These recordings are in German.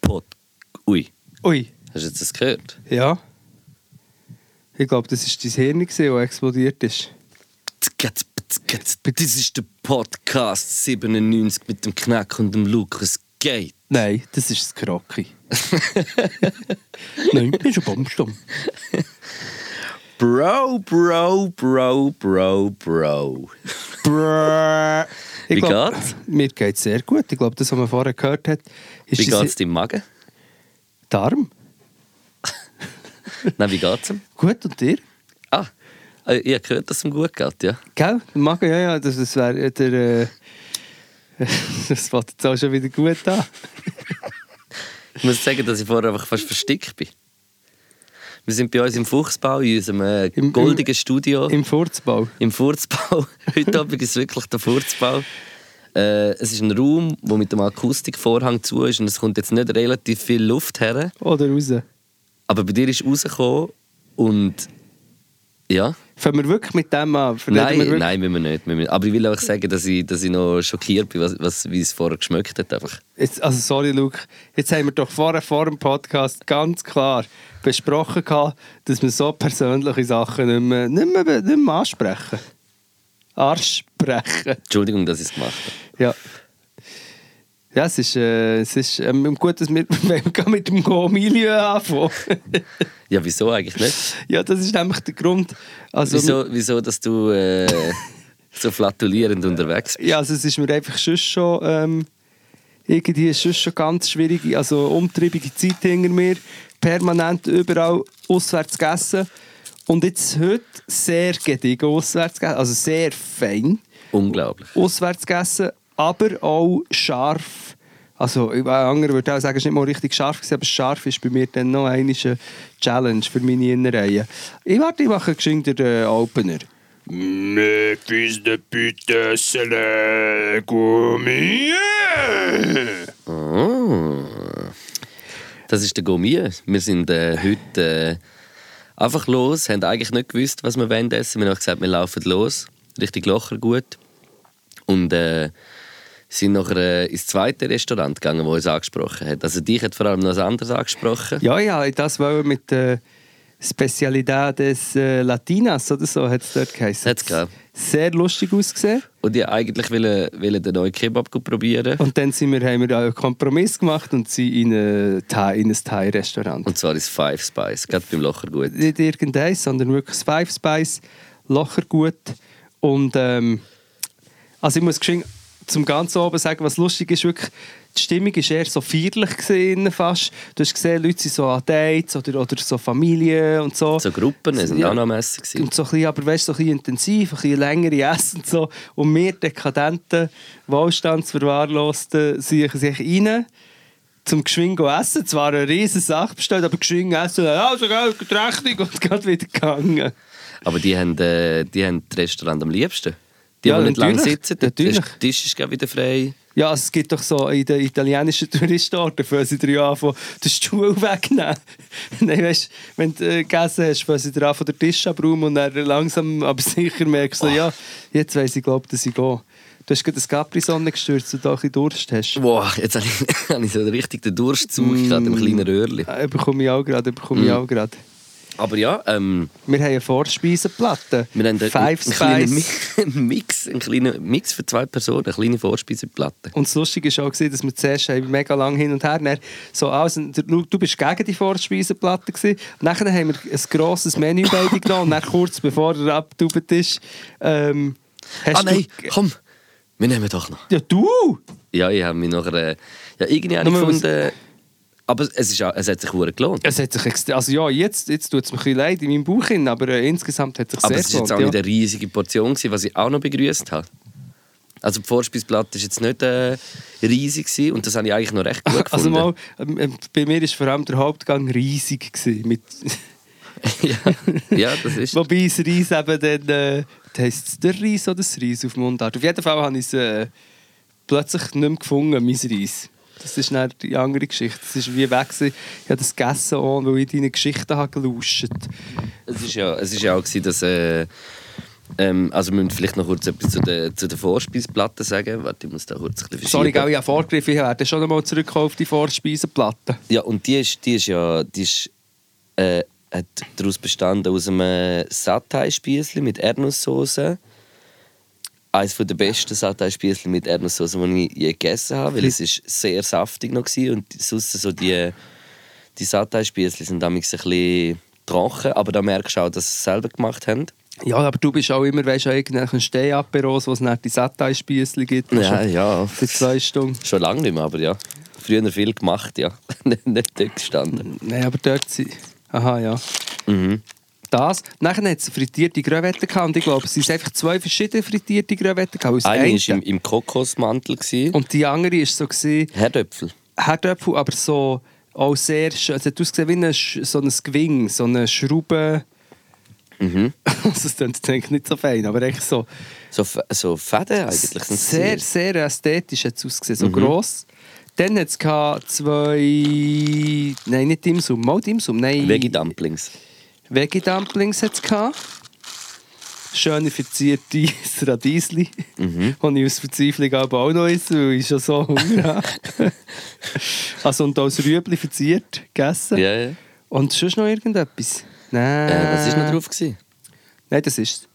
Pod. Ui, Ui, hast du jetzt das gehört? ja. Ich glaube, das war dein Hirn, das explodiert ist. Das ist der Podcast 97 mit dem Knack und dem Lukas Gate. Nein, das ist das Krocki. Nein, ich bin schon Baumstamm. Bro, Bro, Bro, Bro, Bro. Ich Wie glaub, geht's? Mir geht es sehr gut. Ich glaube, das, was man vorher gehört hat, ist Wie geht's deinem Magen? Darm. Nein, wie geht's ihm? Gut, und dir? Ah, äh, ich habe gehört, dass es ihm gut geht, ja. Gell? Magen, ja, ja, das, das wäre der... Äh, das fängt jetzt auch schon wieder gut an. Ich muss sagen, dass ich vorher einfach fast verstickt bin. Wir sind bei uns im Fuchsbau, in unserem äh, Im- goldigen Studio. Im Furzbau. Im Furzbau. Heute Abend ist wirklich der Furzbau. Äh, es ist ein Raum, der mit dem Akustikvorhang zu ist und es kommt jetzt nicht relativ viel Luft her. Oder raus. Aber bei dir ist rausgekommen und ja. Fangen wir wirklich mit dem an? Nein, wir nein, müssen wir nicht. Müssen wir- Aber ich will einfach sagen, dass ich, dass ich noch schockiert bin, was, was, wie es vorher geschmeckt hat. Einfach. Jetzt, also sorry, Luke. Jetzt haben wir doch vorher vor dem Podcast ganz klar besprochen, gehabt, dass wir so persönliche Sachen nicht mehr, nicht mehr, nicht mehr ansprechen. Ansprechen. Entschuldigung, dass ich es gemacht habe. Ja. Ja, es ist, äh, es ist ähm, gut, dass wir, mit dem Go-Milieu anfangen. Ja, wieso eigentlich nicht? ja, das ist nämlich der Grund. Also, Wieso, wieso dass du äh, so flatulierend unterwegs bist? Ja, also es ist mir einfach schon schon ähm, irgendwie ist schon ganz schwierige, also umtriebige Zeit hinter mir, permanent überall auswärts gegessen und jetzt heute sehr gediegen auswärts gegessen, also sehr fein Unglaublich. auswärts gegessen, aber auch scharf. Also, ein anderer würde auch sagen, es war nicht mal richtig scharf, gewesen, aber scharf ist bei mir dann noch eine Challenge für meine Innereien. Ich warte, ich mache geschwind den äh, Opener. Mais fils de pute, c'est le. Oh. Das ist der Gourmet. Wir sind äh, heute äh, einfach los, haben eigentlich nicht gewusst, was wir wollen essen. Wir haben gesagt, wir laufen los, richtig locker gut. Und äh, sind nachher äh, ins zweite Restaurant gegangen, das uns angesprochen hat. Also dich hat vor allem noch ein anderes angesprochen. Ja, ja, das wollte mit der Spezialidades äh, Latinas oder so hat es dort geheißen. Hat's gegeben. Sehr lustig ausgesehen. Und ich eigentlich wollte, wollte den neuen Kebab probieren. Und dann sind wir, haben wir einen Kompromiss gemacht und sind in, eine Thai, in ein Thai-Restaurant. Und zwar ist Five Spice, gerade beim Locher gut. Nicht irgendeins, sondern wirklich das Five Spice, locker gut. Und ähm, also ich muss geschwind zum ganz oben sagen, was lustig ist, wirklich, die Stimmung war eher so feierlich gewesen, fast. Du hast gesehen, Leute sind so an Dates oder, oder so Familie und so. So Gruppen, es waren Ja. auch noch gewesen. Und so ein bisschen, aber weißt, so ein bisschen intensiv, ein bisschen längere Essen und so. Und wir dekadenten, Wohlstandsverwahrlosten sind sich rein zum geschwind go essen. Zwar eine riesige Sache bestellt, aber geschwind essen. Also, gell, die Rechnung und gerade wieder gegangen. Aber die haben, äh, die haben das Restaurant am liebsten. Die, Ja, die nicht lange sitzen, der natürlich. Tisch ist wieder frei. Ja, also es gibt doch so in den italienischen Touristenorten, fangen sie dir an, von den Stuhl wegnehmen. Nein, weißt, wenn du äh, gegessen hast, fangen sie dir an, von der Tisch abräumen und dann langsam, aber sicher merkst du, ja, jetzt weiss ich, glaube dass ich gehe. Du hast gerade das Capri-Sonne gestürzt und da ein bisschen Durst hast. Wow, jetzt habe ich, habe ich so richtig den Durchzug mm. gerade im kleinen Röhrli. Äh, bekomme ich auch gerade, bekomme ich Mm. auch gerade. Aber ja, ähm, Wir haben eine Vorspeisenplatte. wir haben Five einen kleinen Mix, einen kleinen Mix für zwei Personen, eine kleine Vorspeiseplatte. Und das Lustige war auch, dass wir zuerst mega lang hin und her dann so also, du, du bist gegen die Vorspeisenplatte gewesen. Und dann haben wir ein grosses Menü beide genommen und dann kurz bevor er abgetaubt ist, ähm, Ah nein, du... komm, wir nehmen doch noch. Ja, du! Ja, ich habe mich nachher... Äh, ja, irgendwie habe ich gefunden... Aber es, ist, es hat sich verdammt gelohnt. Es hat sich also ja, jetzt, jetzt tut es mir ein bisschen leid in meinem Bauch hin, aber äh, insgesamt hat es sich Aber sehr es war jetzt auch gelohnt, nicht eine riesige Portion, gewesen, was ich auch noch begrüßt habe. Also die Vorspeisplatte war jetzt nicht äh, riesig gewesen, und das habe ich eigentlich noch recht gut Also gefunden. mal, ähm, ähm, bei mir war vor allem der Hauptgang riesig. Gewesen, mit ja, ja, das ist... Wobei das Reis eben dann, äh, heisst es der Reis oder das Reis auf Mundart? Auf jeden Fall habe ich es äh, plötzlich nicht mehr gefunden, mein Reis. Das ist dann die andere Geschichte. Das ist wie weg. Ich habe das gegessen, auch, weil ich deine Geschichten habe gelauscht Es ist ja, es ist ja auch gewesen, dass... Äh, ähm, also wir müssen vielleicht noch kurz etwas zu der, zu der Vorspeiseplatte sagen. Warte, ich muss da kurz ein bisschen Sorry, gell, ich habe vorgegriffen. Ich werde schon einmal zurückkommen auf die Vorspeisenplatte. Ja, und die ist, die ist ja... Die ist, äh, hat daraus bestanden aus einem Satay-Spiesli mit Erdnusssoße. Eines der besten Satay-Spiesli mit Erdnusssoße, die ich je gegessen habe, weil es ist sehr saftig noch war und sonst so die, die Satay-Spiesli sind damals ein bisschen trocken, aber da merkst du auch, dass sie es selber gemacht haben. Ja, aber du bist auch immer, weißt du, irgendwelchen Stehaperos, wo es nicht die Satay-Spiessli gibt. Ja, ja. Für zwei Stunden. Schon lange nicht mehr, aber ja. Früher viel gemacht, ja. nicht nicht dort gestanden. Nein, aber dort sind... Aha, ja. Mhm. Das. Nachher hat es frittierte Gröwetten gehabt und ich glaube, es sind einfach zwei verschiedene frittierte Gröwetten gehabt. Eine Eine war im, im Kokosmantel. gewesen. und die andere war so, gewesen, Herdöpfel. Herdöpfel, aber so auch sehr schön. Es hat ausgesehen wie ein, Sch- so ein Gewing, so eine Schraube. Mhm. das klingt eigentlich nicht so fein, aber echt so. So, so Fäden eigentlich. Sehr, sehr ästhetisch hat es ausgesehen, so gross. Dann hat es zwei. Nein, nicht Dimsum, mal Dimsum. Nein. Veggie-Dumplings. Veggie-Dumplings hat es gehabt. Schöne verzierte Radiesli, Mhm. die ich aus Verzweiflung aber auch noch esse, weil ich schon so Hunger habe. also und als Rüebli verziert gegessen. Ja, ja. Und sonst noch irgendetwas? Nein. Äh, was war noch drauf? Gewesen? Nein, das ist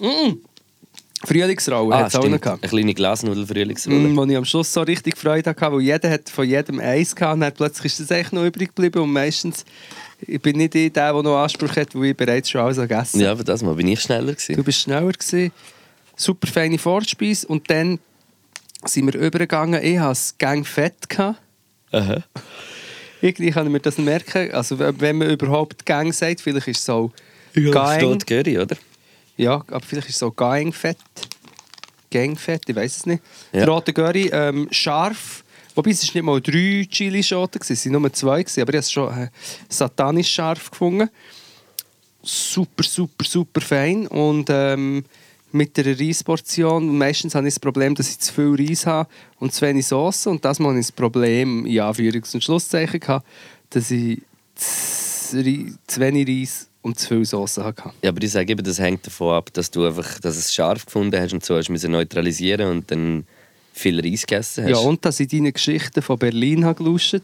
mm. Frühlingsraue Ah, hat es auch noch gehabt. Eine kleine Glasnudel-Frühlingsrolle. Mm, wo ich am Schluss so richtig Freude hatte, weil jeder hat von jedem eins gehabt und dann plötzlich ist das echt noch übrig geblieben und meistens ich bin nicht ich der, der noch Anspruch hat, weil ich bereits schon alles gegessen Ja, aber das Mal bin ich schneller. Du Gewesen. bist schneller gewesen. Super feine Vorspeise und dann sind wir übergegangen. Ich hatte es gang fett. Gehabt. Aha. Irgendwie kann ich mir das merken. Also wenn man überhaupt Gang sagt, vielleicht ist es so Ja, Gang. steht Curry, oder? Ja, aber vielleicht ist es so Gangfett. Gangfett, ich weiß es nicht. Ja. Der rote Curry, ähm, scharf. Wobei es nicht mal drei Chilischoten waren, es waren nur zwei, gewesen, aber ich habe es schon äh, satanisch scharf gefunden. Super, super, super fein. Und ähm, mit der Reisportion, meistens habe ich das Problem, dass ich zu viel Reis habe und zu wenig Sauce. Und das Mal habe ich das Problem, in Anführungs- und Schlusszeichen, gehabt, dass ich zu, zu wenig Reis und zu viel Sauce hatte. Ja, aber ich sage eben, das hängt davon ab, dass du einfach dass es scharf gefunden hast und so hast müssen neutralisieren und dann viel Reis gegessen hast. Ja, und dass ich deine Geschichten von Berlin habe gelauscht,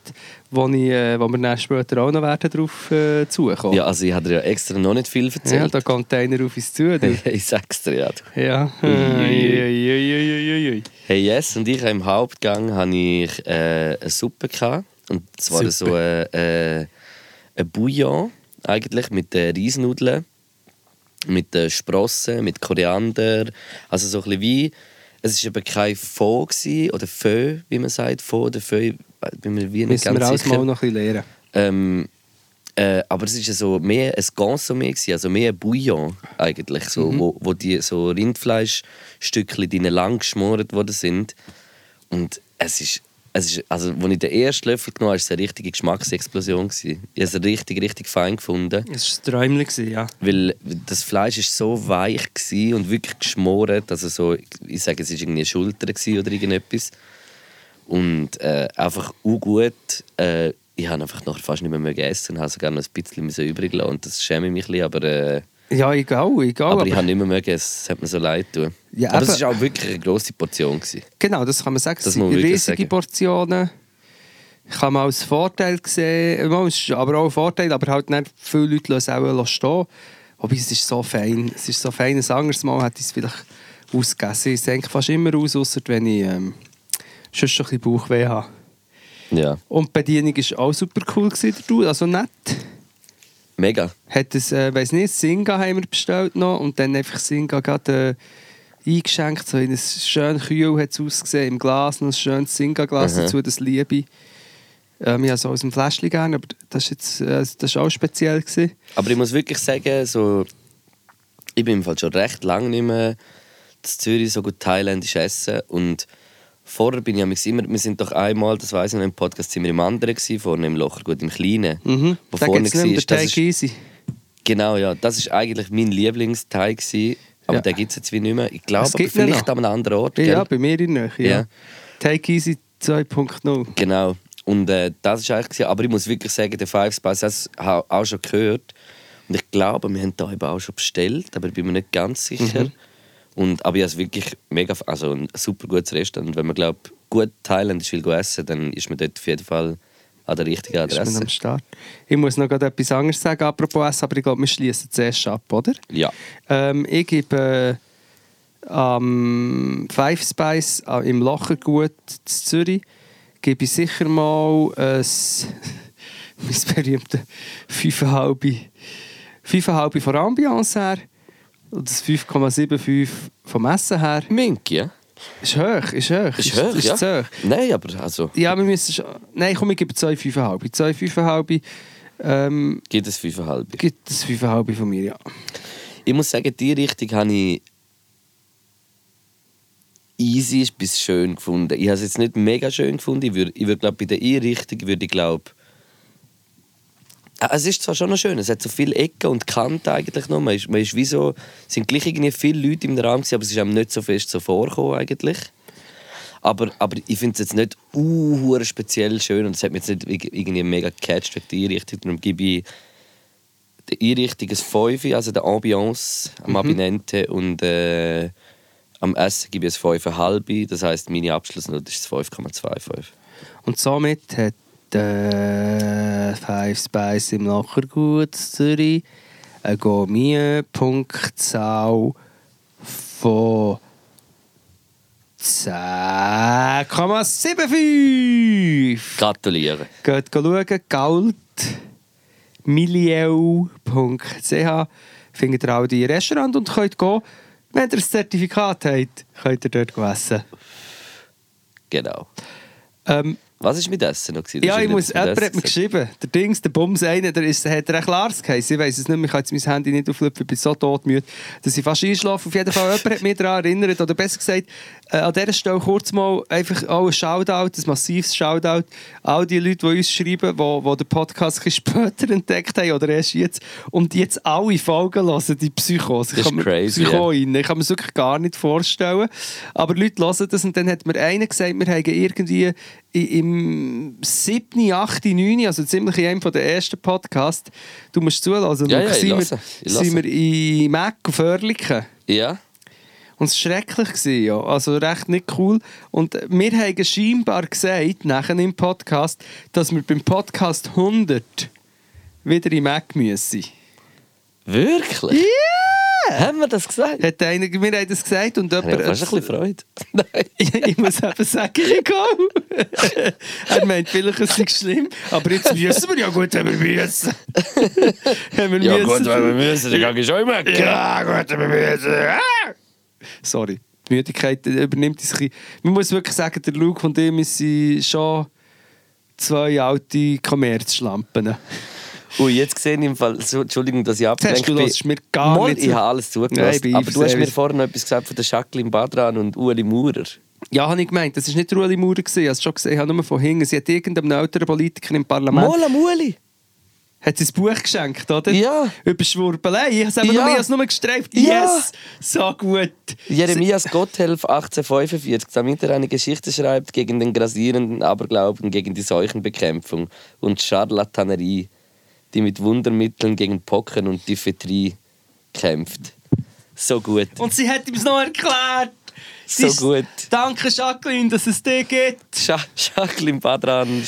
wo, ich, äh, wo wir dann später auch noch werden darauf äh, zukommen. ja, also ich habe dir ja extra noch nicht viel ja, erzählt. der Container auf uns zu. Ich sag's dir ja. ja. Ui, ui, ui, ui, ui. Hey Yes und ich im Hauptgang hatte ich äh, eine Suppe. Gehabt. Und zwar Suppe. so ein äh, ein Bouillon eigentlich mit äh, Reisnudeln, mit äh, Sprossen, mit Koriander. Also so ein bisschen wie... Es war eben kein Faux gewesen, oder Feu, wie man sagt. Faux oder Feu, bin mir wie nicht Müssen wir ganz alles sicher. mal noch ein bisschen lernen. Ähm, äh, aber es war so mehr ein Consommé, gewesen, also mehr ein Bouillon eigentlich, so, wo, wo die so Rindfleischstückchen drin lang geschmort worden sind. Und es ist, es ist also, als ich den ersten Löffel genommen habe, war es eine richtige Geschmacksexplosion. Gewesen. Ich habe es richtig, richtig fein gefunden. Es war ein Träumchen, ja. Weil das Fleisch war so weich und wirklich geschmoren. Also so, ich sage, es war irgendwie eine Schulter oder irgendetwas. Und äh, einfach gut. Äh, ich habe einfach noch fast nicht mehr, mehr gegessen und habe sogar noch ein bisschen übrig lassen. Und das schäme ich mich ein bisschen, aber, äh, Ja, egal, egal. aber ich habe nicht mehr, gegessen. Es hat mir so leid getan. Ja, aber es war auch wirklich eine grosse Portion. Gewesen. Genau, das kann man sagen. Es Das sind man wirklich riesige sagen. Portionen. Kann man als Vorteil sehen. Mal, es ist aber auch ein Vorteil, aber halt nicht viele Leute lassen es auch stehen. Wobei es ist so fein. Es ist so fein. Ein anderes Mal hätte ich es vielleicht ausgegessen. Ich senke fast immer aus, ausser wenn ich ähm, schon ein bisschen Bauchweh habe. Ja, Und die Bedienung war auch super cool. Gewesen, also nett. Mega. Hat es, äh, weiss nicht, Singa haben wir bestellt noch und dann einfach Singa gerade äh, eingeschenkt. So in ein schön kühl hat es ausgesehen, im Glas noch ein schönes Singa-Glas dazu, das liebe ich. Ähm, ich habe es aus dem Fläschchen gerne, aber das jetzt äh, das ist auch speziell. Gewesen. Aber ich muss wirklich sagen, so, ich bin im Fall schon recht lange nicht mehr in Zürich so gut thailändisch essen. Und vorher bin ich immer, wir sind doch einmal, das weiß ich noch, im Podcast sind wir im anderen gewesen, vorne im Locher, gut im Kleinen. Mhm. Wo Da vorne nicht war, den das ist, Easy. Genau, ja, das ist eigentlich mein Lieblingsteig gewesen, aber Ja. den gibt es jetzt wie nicht mehr. Ich glaube, vielleicht an einem anderen Ort. Ja, ja, bei mir in der Nähe. Ja. Ja. Take Easy 2.0. Genau. Und äh, das ist eigentlich, gewesen. aber ich muss wirklich sagen, der Five Spice, ich habe auch schon gehört. Und ich glaube, wir haben da eben auch schon bestellt, aber ich bin mir nicht ganz sicher. Und, aber ich habe es wirklich mega, also ein super gutes Restaurant. Und wenn man glaubt, gut thailändisch will essen, dann ist man dort auf jeden Fall an der richtigen Adresse. Ich muss noch etwas anderes sagen, apropos Essen, aber ich glaube, wir schließen zuerst ab, oder? Ja. Ähm, ich gebe äh, am Five Spice äh, im Lochergut in Zürich gebe ich sicher mal ein mein berühmtes 5,5 5,5 von der Ambiance her und das 5,75 vom Essen her. Mink, ja. Ist hoch, ist hoch. Ist hoch, ist ja. hoch. Nein, aber also, Ja, wir müssen schon... Nein, komm, ich gebe 2,5. 2,5 ähm, gibt es 5,5. gibt es 5,5 von mir, ja. Ich muss sagen, die Richtung habe ich easy bis schön gefunden. Ich habe es jetzt nicht mega schön gefunden. Ich würde, ich würde glaube bei der Einrichtung würde ich glaube es ist zwar schon noch schön, es hat so viele Ecken und Kanten eigentlich noch. Man ist, man ist wie so, es sind gleich irgendwie viele Leute im Raum gewesen, aber es ist einem nicht so fest so vorgekommen eigentlich. Aber, aber ich finde es jetzt nicht uh, speziell schön und es hat mich jetzt nicht irg- irgendwie mega gecatcht wegen der Einrichtung. Darum gebe ich der Einrichtung ein 5, also der Ambiance, am Abinente und äh, am Essen gebe ich ein 5,5. Das heisst, meine Abschlussnote ist 5,25. Und somit hat äh, Five Spice im Lachergut Zürich eine Gourmet-Punktzahl von 10,75. Gratuliere. Geht schauen, Galt milieu.ch findet ihr all die Restaurant und könnt gehen. Wenn ihr ein Zertifikat habt, könnt ihr dort essen. Genau. Ähm, Was war mit Essen noch? gewesen? Ja, ich muss, jemand hat mir geschrieben, der Dings, der Bums einer, der ist, hat recht Lars geheißen. Ich weiss es nicht mehr, ich kann jetzt mein Handy nicht auflöpfen, ich bin so todmüde, dass ich fast einschlafe. Auf jeden Fall, jemand hat mich daran erinnert, oder besser gesagt, äh, an dieser Stelle kurz mal einfach auch ein Shoutout, ein massives Shoutout, all die Leute, die uns schreiben, die, die den Podcast ein später entdeckt haben, oder erst jetzt, und die jetzt alle Folgen hören, die Psychos. Ich Das ist kann mir- crazy, Psychoinen. Ich kann mir das wirklich gar nicht vorstellen. Aber Leute hören das und dann hat mir einer gesagt, wir haben irgendwie im 7., 8., 9., also ziemlich in einem der ersten Podcasts, du musst zulassen, Ja, ja, sind, wir, sind wir in Mac auf Oerlikon. Ja? Und es war schrecklich, gewesen, ja. also recht nicht cool. Und wir haben scheinbar gesagt, nachher im Podcast, dass wir beim Podcast 100 wieder in Mac müssen. Wirklich? Ja! Haben wir das gesagt? Hat einer, wir haben das gesagt und Ich jemand... habe fast ein bisschen Freude. Nein. ich muss eben sagen, ich gehe. er meint vielleicht, es ist schlimm, aber jetzt müssen wir ja gut, wenn wir müssen. wenn wir müssen. müssen, dann gehe ich schon immer. Ja, gut, wir müssen. Ah! Sorry, die Müdigkeit übernimmt uns ein bisschen. Man muss wirklich sagen, der Luke und ich, wir sind schon zwei alte Kommerzschlampen. Ui, jetzt sehe ich im Fall, so, Entschuldigung, dass ich abgelenkt du bin. hörst mir gar Mal, nicht ich habe alles Nein, zugelassen. bin aber du hast mir vorhin noch etwas gesagt von der Jacqueline Badran und Uli Maurer. Ja, habe ich gemeint, das war nicht Rueli Maurer, ich habe es schon gesehen, ich habe nur von hinten. Sie hat irgendeinem älteren Politiker im Parlament Mal am Uli. hat sie ein Buch geschenkt, oder? Ja. Über Schwurbelei. Ich habe es Ja. nur, nur gestreift. Ja. Yes! So gut. Jeremias Gotthelf 1845, damit er eine Geschichte schreibt gegen den grassierenden Aberglauben, gegen die Seuchenbekämpfung und Scharlatanerie, die mit Wundermitteln gegen Pocken und Diphtherie kämpft. So gut. Und sie hat ihm es noch erklärt. Sie So gut. Danke, Jacqueline, dass es dich gibt. Scha Jacqueline Badran.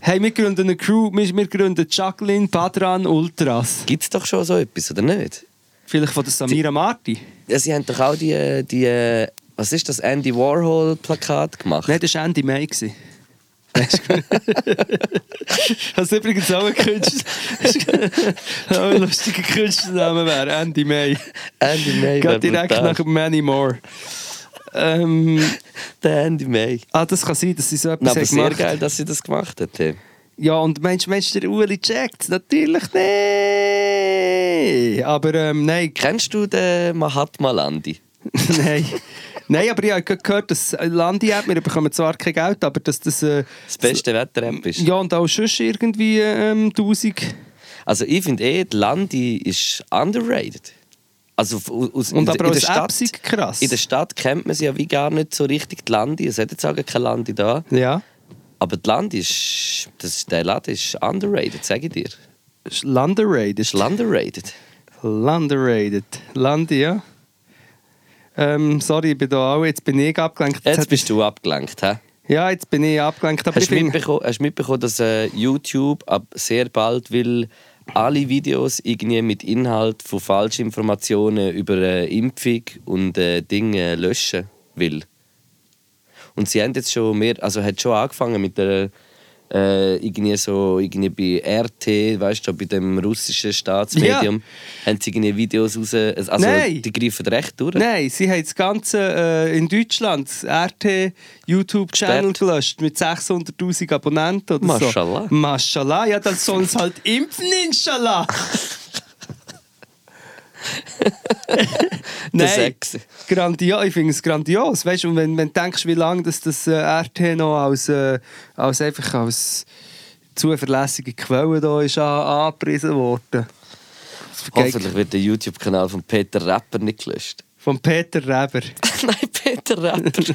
Hey, wir gründen eine Crew, wir, gründen Jacqueline Padran Ultras. Gibt's doch schon so etwas, oder nicht? Vielleicht von der Samira Marti. Ja, sie haben doch auch die, die was ist das, Andy Warhol-Plakat gemacht. Nein, das war Andy May. Weißt du? Übrigens auch ein Künstler. auch ein lustiger Künstlername wäre. Andy May. Andy May. Geht direkt nach Many More. Ähm, Der Andy May. ah, das kann sein, dass sie so Na, etwas aber haben sehr geil, dass sie das gemacht hat. hey. Ja, und meinst du, der Uli checkt Natürlich nicht. Aber ähm, nein, Kennst du den Mahatma Landi? nein. Nein, aber ich habe gehört, dass Landi hat, wir bekommen zwar kein Geld, aber dass das... Äh, Das beste Wetter-App ist. Ja, und auch sonst irgendwie ähm, 1000... Also ich finde eh, die Landi ist underrated. Also aus, Und in, aber in der Stadt, krass. In der Stadt kennt man sie ja wie gar nicht so richtig, die Landi. Es hat jetzt auch keine Landi da. Ja. Aber das Land ist, das ist, der Laden ist underrated, sage ich dir. Ist Landerated. Ist underrated. Landerated. Landi, ja. Ähm, sorry, ich bin da auch. Jetzt bin ich abgelenkt. Jetzt hat- bist du abgelenkt, hä? Ja, jetzt bin ich abgelenkt. Hast du mitbekommen, hast mitbekommen dass äh, YouTube ab sehr bald will alle Videos irgendwie mit Inhalt von Falschinformationen über äh, Impfung und äh, Dinge löschen will? Und sie haben jetzt schon mehr, also hat schon angefangen mit der äh, irgendwie so irgendwie bei RT, weißt du, bei dem russischen Staatsmedium, haben sie irgendwie Videos raus, also Nein. die greifen recht durch. Nein, sie haben das Ganze äh, in Deutschland, RT YouTube-Channel gelöscht mit 600'000 Abonnenten oder Maschallah. so. Maschallah. Ja, dann sollen sie halt impfen, inshallah. Nein, grandios. Ich finde es grandios. Weißt du, und wenn, wenn du denkst, wie lange das, das äh, RT noch als, äh, als, einfach als zuverlässige Quelle da ist an, angepriesen worden. Hoffentlich wird der YouTube-Kanal von Peter Rapper nicht gelöscht. Von Peter Reber. Nein, Peter Rapper.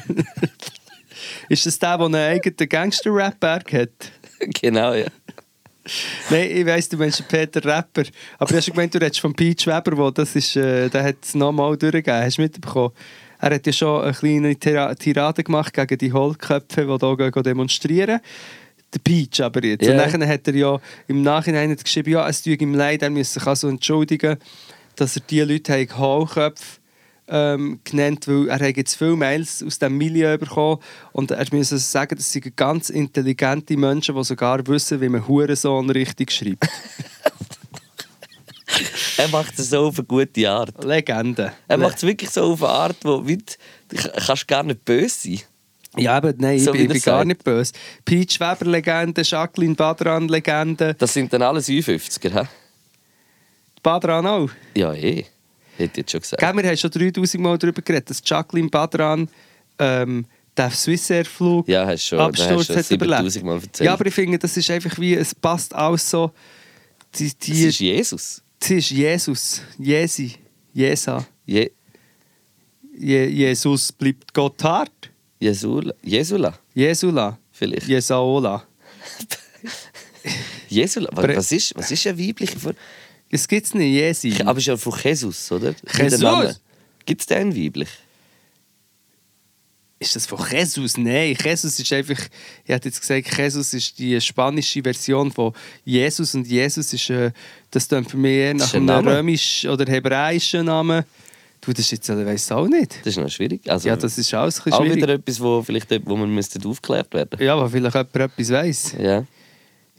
Ist das der, der einen eigenen Gangster-Rap-Berg hat? genau, ja. Nein, ich weiss, du meinst Peter Rapper. Aber du hast schon gemeint, du redest von Peach Weber, wo das ist, äh, der hat es nochmal durchgegeben. Hast du mitbekommen? Er hat ja schon eine kleine Tira Tirade gemacht gegen die Hohlköpfe, die hier demonstrieren. Der Peach aber jetzt. Ja. Und dann hat er ja im Nachhinein geschrieben, ja, es tut ihm leid, er müsse sich also entschuldigen, dass er die Leute haben Hohlköpfe ähm, genannt, weil er hat jetzt viele Mails aus diesem Milieu bekommen und er muss also sagen, das sind ganz intelligente Menschen, die sogar wissen, wie man Hurensohn richtig schreibt. Er macht es so auf eine gute Art. Legende. Er macht es wirklich so auf eine Art, wo du kannst gar nicht böse sein. Ja, aber nein, So ich, ich bin gar nicht böse. Peach Weber-Legende, Jacqueline Badran-Legende. Das sind dann alles 50er, hä? Badran auch. Ja, eh. Hätte jetzt schon gesagt. Gell, wir haben schon 3000 Mal darüber geredet, dass Jacqueline Badran ähm, den Swissair-Flug Ja, hast schon, hast Absturz du hat überlebt. 7000 Mal erzählt. Ja, aber ich finde, das ist einfach wie, es passt alles so. Die, das die, ist Jesus. das ist Jesus. Jesi. Jesa. Je Je, Jesus bleibt Gott hart. Jesula. Jesula, Jesula. vielleicht. Jesaola. Jesula. Was, was, ist, was ist eine weibliche Form? Es gibt's nicht, Jesi. Aber es ist ja von Jesus, oder? Jesus? Gibt es den weiblich? Ist das von Jesus? Nein, Jesus ist einfach, ich hätte jetzt gesagt, Jesus ist die spanische Version von Jesus und Jesus ist, äh, das klingt für mich eher nach ein einem Name. römisch- oder hebräischen Namen. Du, das ist jetzt, ich weiß auch nicht. Das ist noch schwierig. Also, Ja, das ist alles ein bisschen auch schwierig. wieder etwas, wo, vielleicht, wo man müsste aufgeklärt werden Ja, aber vielleicht jemand etwas weiss. Ja.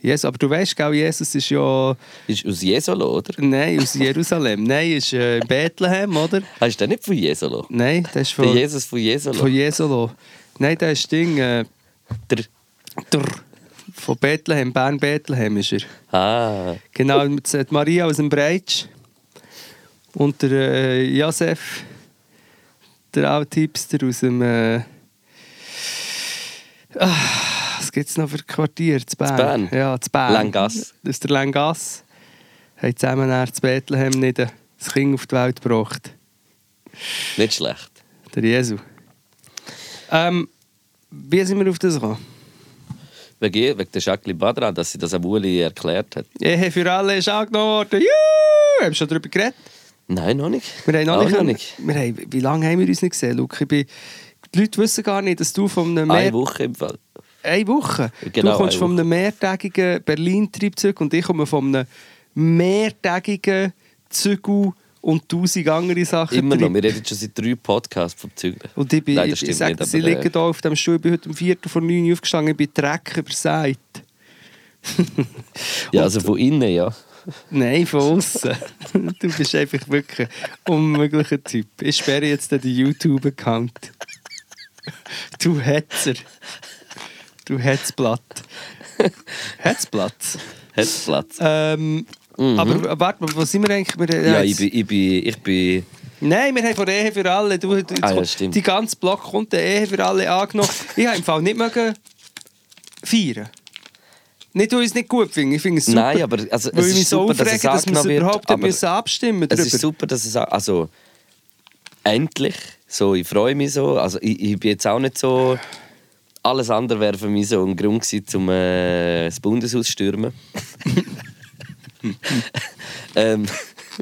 Jesus, aber du weißt, gell, Jesus ist ja, Ist aus Jesolo, oder? nein, aus Jerusalem. nein, ist äh, in Bethlehem, oder? Hast du den nicht von Jesolo? Nein, das ist Der von, Jesus von Jesolo. von Jesolo. Nein, das ist Ding, äh, Der, der, von Bethlehem, Bern-Bethlehem ist er. ah, Genau, der Maria aus dem Breitsch und der äh, Josef, der alte Hipster aus dem. Äh, ah, was gibt es noch für Quartier? Zu Bern? Bern? Ja, zu Bern. Langasse. Aus der Langasse. Haben zusammen nach Bethlehem nicht das Kind auf die Welt gebracht. nicht schlecht. Der Jesu. Ähm, wie sind wir auf das gekommen? Wegen, wegen der Jacqueline Badran, dass sie das am Uli erklärt hat. Ehe für alle ist angenommen worden. Juhu! Haben wir schon darüber geredet? Nein, noch nicht. Wir haben noch nicht, noch nicht. Wir haben, wie lange haben wir uns nicht gesehen, Luke? Ich bin, die Leute wissen gar nicht, dass du von einem Eine Woche im Fall. Eine Woche. Genau, du kommst von einem mehrtägigen Berlin-Trip zurück und ich komme von einem mehrtägigen Zügel und tausend andere Sachen. Immer noch. Wir reden schon seit drei Podcasts vom Zügeln. Und ich, bin, Nein, ich, das ich stimmt sage, nicht, sie äh, liegen hier auf dem Stuhl. Ich bin heute um Viertel vor neun aufgestanden, ich bin Dreck übersät. Ja, also von innen, ja. Nein, von außen. du bist einfach wirklich ein unmöglicher Typ. Ich sperre jetzt den YouTube-Account. Du Hetzer. Du Hetzblatt. Hetzblatt. Hat Platz. Ähm, Aber warte mal, wo sind wir eigentlich? Wir, Mhm. Ja, ich bin, ich bin, ich bin Nein, wir haben von Ehe für alle. Du, du, Ah, ja, stimmt. Die ganze Block kommt der Ehe für alle angenommen. Ich habe im Fall nicht mögen feiern. Nicht, weil ich es nicht gut finde. Ich finde es super. Nein, aber also, es ist so super, dass aufrege, es dass, wir es überhaupt nicht müssen abstimmen es darüber. ist super, dass es also endlich so ich freue mich so also ich, ich bin jetzt auch nicht so alles andere wäre für mich so ein Grund gewesen, um äh, das Bundeshaus zu stürmen. ähm,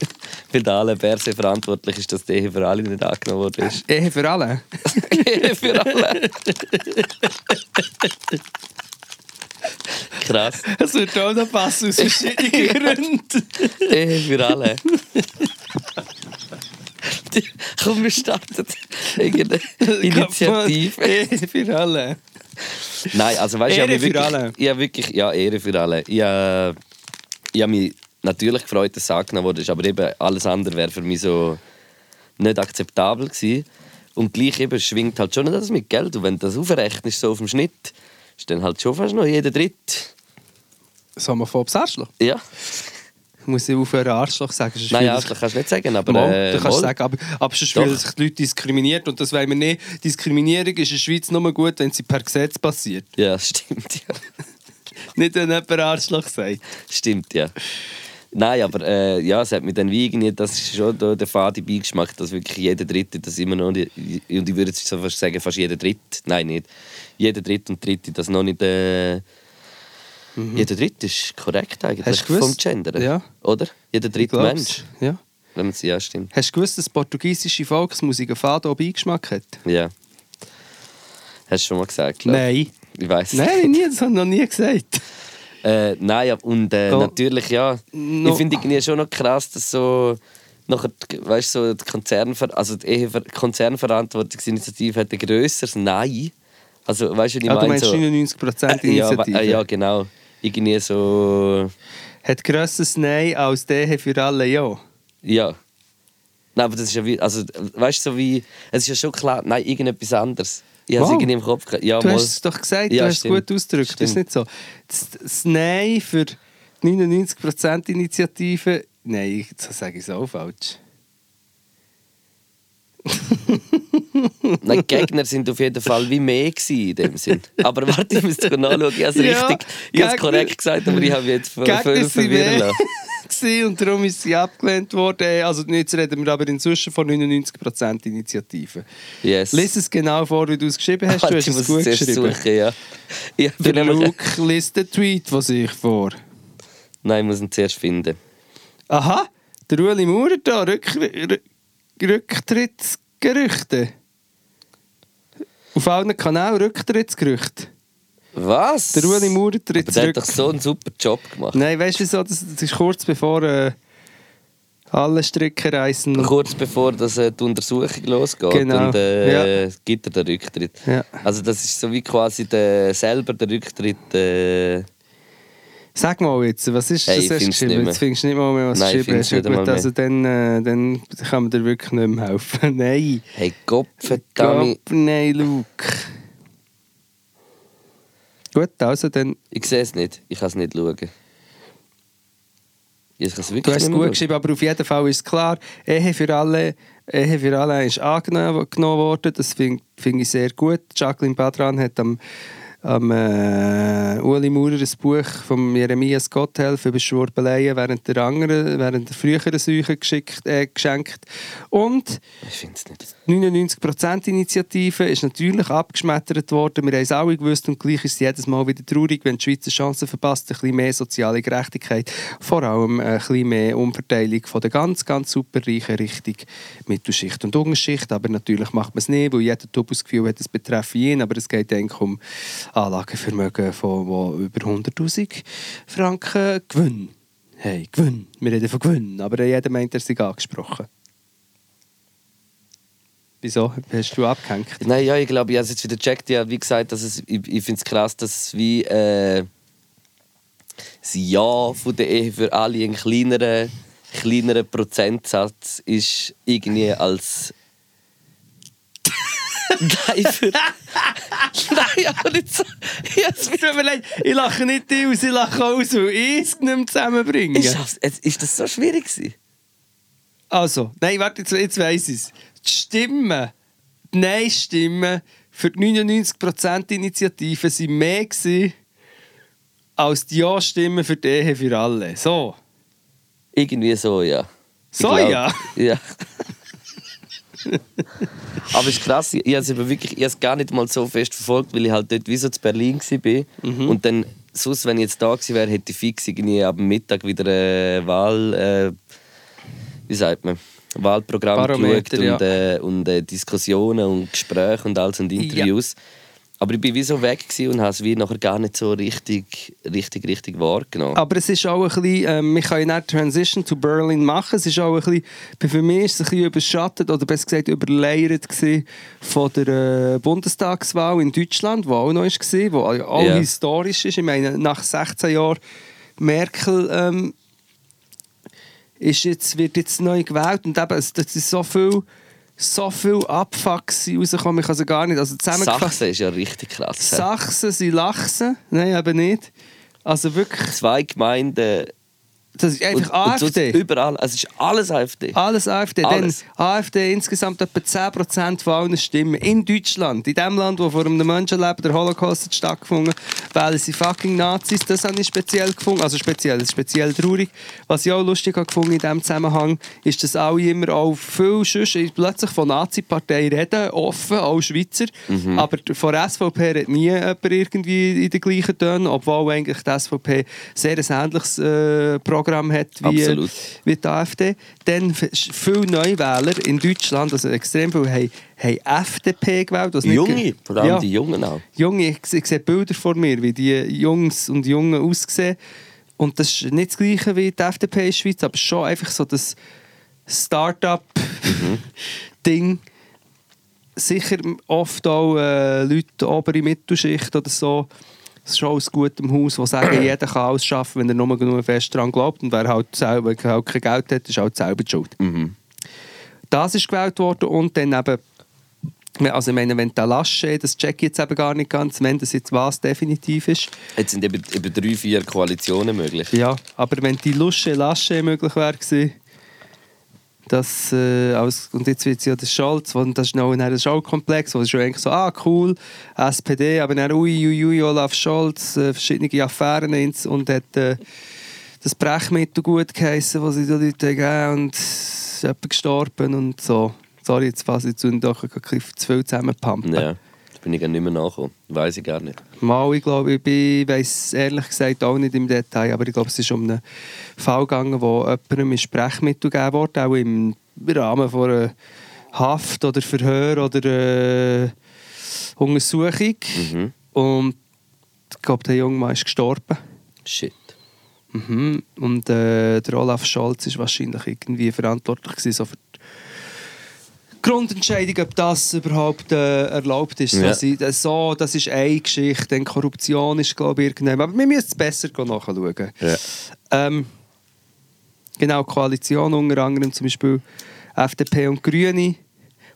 weil der Alain Berset verantwortlich ist, dass die Ehe für alle nicht angenommen worden ist. Ehe für alle. Ehe für alle. Krass. Es wird auch noch passen aus verschiedenen Gründen. Ehe für alle. Komm, wir starten irgendeine Initiative. Ehe für alle. Nein, also weißt du, ich habe Ehre mich für wirklich, alle. Ich wirklich, ja, Ehre für alle. Ich, äh, ich habe mich natürlich gefreut, dass es angenommen wurde, aber eben alles andere wäre für mich so nicht akzeptabel gewesen. Und gleich eben schwingt halt schon das mit Geld. Und wenn du das aufrechnest, so auf dem Schnitt, ist dann halt schon fast noch jeder Dritt. Somaphobes Arschloch. Ja. Muss ich aufhören, Arschloch sagen? sonst Nein, Arschloch kannst du nicht sagen, aber. Mal, äh, du kannst mal. sagen, aber, aber sonst Doch. fühlen sich die Leute diskriminiert und das wollen wir nicht. Diskriminierung ist in der Schweiz nur gut, wenn sie per Gesetz passiert. Ja, stimmt, ja. Nicht, wenn jemand Arschloch sagt. Stimmt, ja. Nein, aber äh, ja, es hat mir dann wie irgendwie, das ist schon da der fade Beigeschmack, dass wirklich jeder Dritte das immer noch nicht, und ich würde jetzt so fast sagen, fast jeder Dritte, nein, nicht, jeder Dritte und Dritte das noch nicht, äh, jeder Dritte ist korrekt eigentlich Mhm. Du vom Gender, Ja. oder? Jeder dritte. Mensch, Ja. wenn man es, ja, stimmt, Hast du gewusst, dass portugiesische Volksmusik einen fado Beigeschmack hat? ja. Hast du schon mal gesagt, glaub. Nein. Ich weiß. Nein, nie, das habe ich noch nie gesagt. Äh, nein, ja, und äh, Oh. natürlich, ja. No. Ich finde irgendwie schon noch krass, dass so nachher, weißt, so die Konzernver also die Konzernverantwortungsinitiative hat ein grösseres Nein. Also, weißt du, was ich Ah, du meine? meinst so, 99% Äh, ja, Initiative? äh, ja, genau. Irgendwie so. Hat grösseres Nein als der für alle Ja. Ja. Nein, aber das ist ja wie. Also, weißt du, so wie. Es ist ja schon klar, nein, irgendetwas anderes. Ich habe es Wow. irgendwie im Kopf gehabt. Ja, Du mal. hast es doch gesagt, Ja, du hast es stimmt. gut ausgedrückt. Das ist Stimmt. nicht so. Das, das Nein für die 99% Initiative. Nein, jetzt sage ich es auch falsch. Nein, die Gegner sind auf jeden Fall wie mehr gewesen in dem Sinn. Aber warte, ich muss es nachschauen. Ich habe es Ja, richtig, ich habe es korrekt gesagt, aber ich habe jetzt ver- verwirren lassen. und darum ist sie abgelehnt worden. Also jetzt reden wir aber inzwischen von 99% Initiative. Yes. Lies es genau vor, wie du es geschrieben hast. Du hast ich es muss gut zuerst geschrieben. Suchen, ja. Ich bin Der Luke liest den Tweet von sich vor. Nein, ich muss ihn zuerst finden. Aha, der Ueli Maurer da, Rück Rücktrittsgerüchte. Auf allen Kanälen Rücktrittsgerüchte. Was? Der Ueli Maurer tritt Aber der hat doch so einen super Job gemacht. Nein, weißt du wieso? Das, das ist kurz bevor äh, alle Stricke reißen. Kurz bevor das, äh, die Untersuchung losgeht Genau, und äh, gibt er den Rücktritt. Ja. Also das ist so wie quasi der, selber der Rücktritt. Äh, Sag mal jetzt, was ist Hey, das? find's. Jetzt findest du nicht mal mehr, was Nein, geschrieben hast. gut, also dann, äh, dann kann man dir wirklich nicht mehr helfen. Nein. hey Gott, verdammt. Gott, nein, Luke. Gut, also dann. Ich sehe es nicht. Ich kann es nicht schauen. Ich kann es wirklich Du hast es gut schauen. geschrieben, aber auf jeden Fall ist es klar, Ehe für alle, Ehe für alle ist angenommen genommen worden. Das finde find ich sehr gut. Jacqueline Badran hat am, am äh, Uli Maurer ein Buch von Jeremias Gotthelf über Schwurbeleien während der, anderen, während der früheren Säuche geschickt, äh, geschenkt. Und Ich finde es nicht. Die 99%-Initiative ist natürlich abgeschmettert worden. Wir haben es alle gewusst und gleich ist es jedes Mal wieder traurig, wenn die Schweizer Chancen verpasst. Ein bisschen mehr soziale Gerechtigkeit, vor allem ein bisschen mehr Umverteilung von der ganz, ganz superreichen Richtung Mittelschicht und Unterschicht. Aber natürlich macht man es nicht, weil jeder das Gefühl hat, es betreffe ihn. Aber es geht eigentlich um Anlagevermögen von wo über 100'000 Franken Gewinn. Hey, Gewinn. Wir reden von Gewinn, aber jeder meint, er sei angesprochen. Wieso? Hast du abgehängt? Nein, ja, ich glaube, ich habe es jetzt wieder gecheckt. Ja, wie gesagt, dass es, ich, ich finde es krass, dass es wie äh, das Ja von der Ehe für alle ein kleinerer, kleinerer Prozentsatz ist irgendwie als Nein, für... Nein, aber nicht so. Mir ich lache nicht aus, ich lache aus, weil ich es nicht mehr zusammenbringe. ist, es- ist das so schwierig gewesen? Also, nein, warte, jetzt, jetzt weiss ich es. Die Stimmen, die Nein-Stimmen für die 99%-Initiative waren mehr gewesen, als die Ja-Stimmen für die Ehe für alle. So. Irgendwie so, ja. Ich So, glaub- ja? Ja. Aber es ist krass, ich habe es wirklich ich habe gar nicht mal so fest verfolgt, weil ich halt dort wie so zu Berlin war. Mhm. Und dann, sonst, wenn ich jetzt da gewesen wäre, hätte ich fix irgendwie ab Mittag wieder eine Wahl... Äh, wie sagt man? Wahlprogramm geschaut und, ja. äh, und äh, Diskussionen und Gespräche und alles und Interviews. Aber ich bin wie so weg und habe es wie nachher gar nicht so richtig, richtig, richtig wahrgenommen. Aber es ist auch ein bisschen, ähm, wir können nicht Transition to Berlin machen. Es ist auch ein bisschen, für mich ist es ein bisschen überschattet oder besser gesagt überleiert von der äh, Bundestagswahl in Deutschland, die auch noch war, wo auch Ja. historisch ist. Ich meine, nach 16 Jahren Merkel ähm, ist jetzt, wird jetzt neu gewählt und eben, es- das ist so viel, so viel Abfucks rausgekommen, ich kann es gar nicht. Also Sachsen ist ja richtig krass. Sachsen sind Lachsen, nein, eben nicht. Also wirklich, Zwei Gemeinden. Das ist einfach und, und AfD. überall. Es ist alles AfD. Alles AfD. Alles. Dann AfD insgesamt etwa 10% von allen Stimmen in Deutschland. In dem Land, wo vor einem Menschenleben der Holocaust hat stattgefunden wählen sie fucking Nazis. Das habe ich speziell gefunden. Also speziell, speziell traurig. Was ich auch lustig habe gefunden in diesem Zusammenhang, ist, dass alle immer auch viel sonst plötzlich von Nazi-Partei reden, offen, auch Schweizer. Mhm. Aber von SVP redet nie jemand irgendwie in den gleichen Tönen, obwohl eigentlich die SVP sehr ein ähnliches äh, Programm hat wie, Absolut. wie die AfD. Dann viele Neuwähler in Deutschland, also extrem viele, haben, haben FDP gewählt. nicht Junge, ge- vor allem Ja. die Jungen auch. Junge, ich, ich sehe Bilder vor mir, wie die Jungs und Jungen aussehen. Und das ist nicht das Gleiche wie die FDP in der Schweiz, aber schon einfach so das Start-up-Ding. Sicher oft auch äh, Leute obere Mittelschicht oder so, schon aus gutem Haus, die sagen, jeder kann alles schaffen, wenn er nur genug fest daran glaubt. Und wer halt selber halt kein Geld hat, ist halt selber die schuld. Das ist gewählt worden und dann eben also ich meine, wenn der Lasche, das check ich jetzt eben gar nicht ganz, wenn das jetzt was definitiv ist. Jetzt sind eben, eben drei, vier Koalitionen möglich. Ja, aber wenn die Lusche Lasche möglich wäre gewesen, das, äh, als, und jetzt wird es ja der Scholz, und das ist noch ein Scholz-Komplex, wo es schon eigentlich so, ah cool, SPD, aber dann ui, ui, ui, Olaf Scholz, äh, verschiedene Affären ins, und hat äh, das Brechmittel gut geheissen, was sie den Leuten gegeben und ist jemand gestorben und so. Sorry, jetzt fasse ich zu und doch ein zu viel zusammenpumpen. Ja, da bin ich gar nicht mehr nachgekommen. Weiß ich gar nicht. Mal, ich glaube, ich, bin- ich weiß ehrlich gesagt auch nicht im Detail, aber ich glaube, es ist um einen Fall gegangen, wo jemandem ein Sprechmittel gegeben wurde, auch im Rahmen von einer Haft oder Verhör oder äh, Untersuchung. Mhm. Und ich glaube, der junge Mann ist gestorben. Shit. Mhm. Und äh, der Olaf Scholz ist wahrscheinlich irgendwie verantwortlich gewesen, so für Grundentscheidung, ob das überhaupt äh, erlaubt ist. Ja. Sie- das- so, das ist eine Geschichte, dann Korruption ist, glaube ich, irgendwann. Aber wir müssen es besser nachschauen. Ja. Ähm, genau, Koalition unter anderem zum Beispiel FDP und Grüne.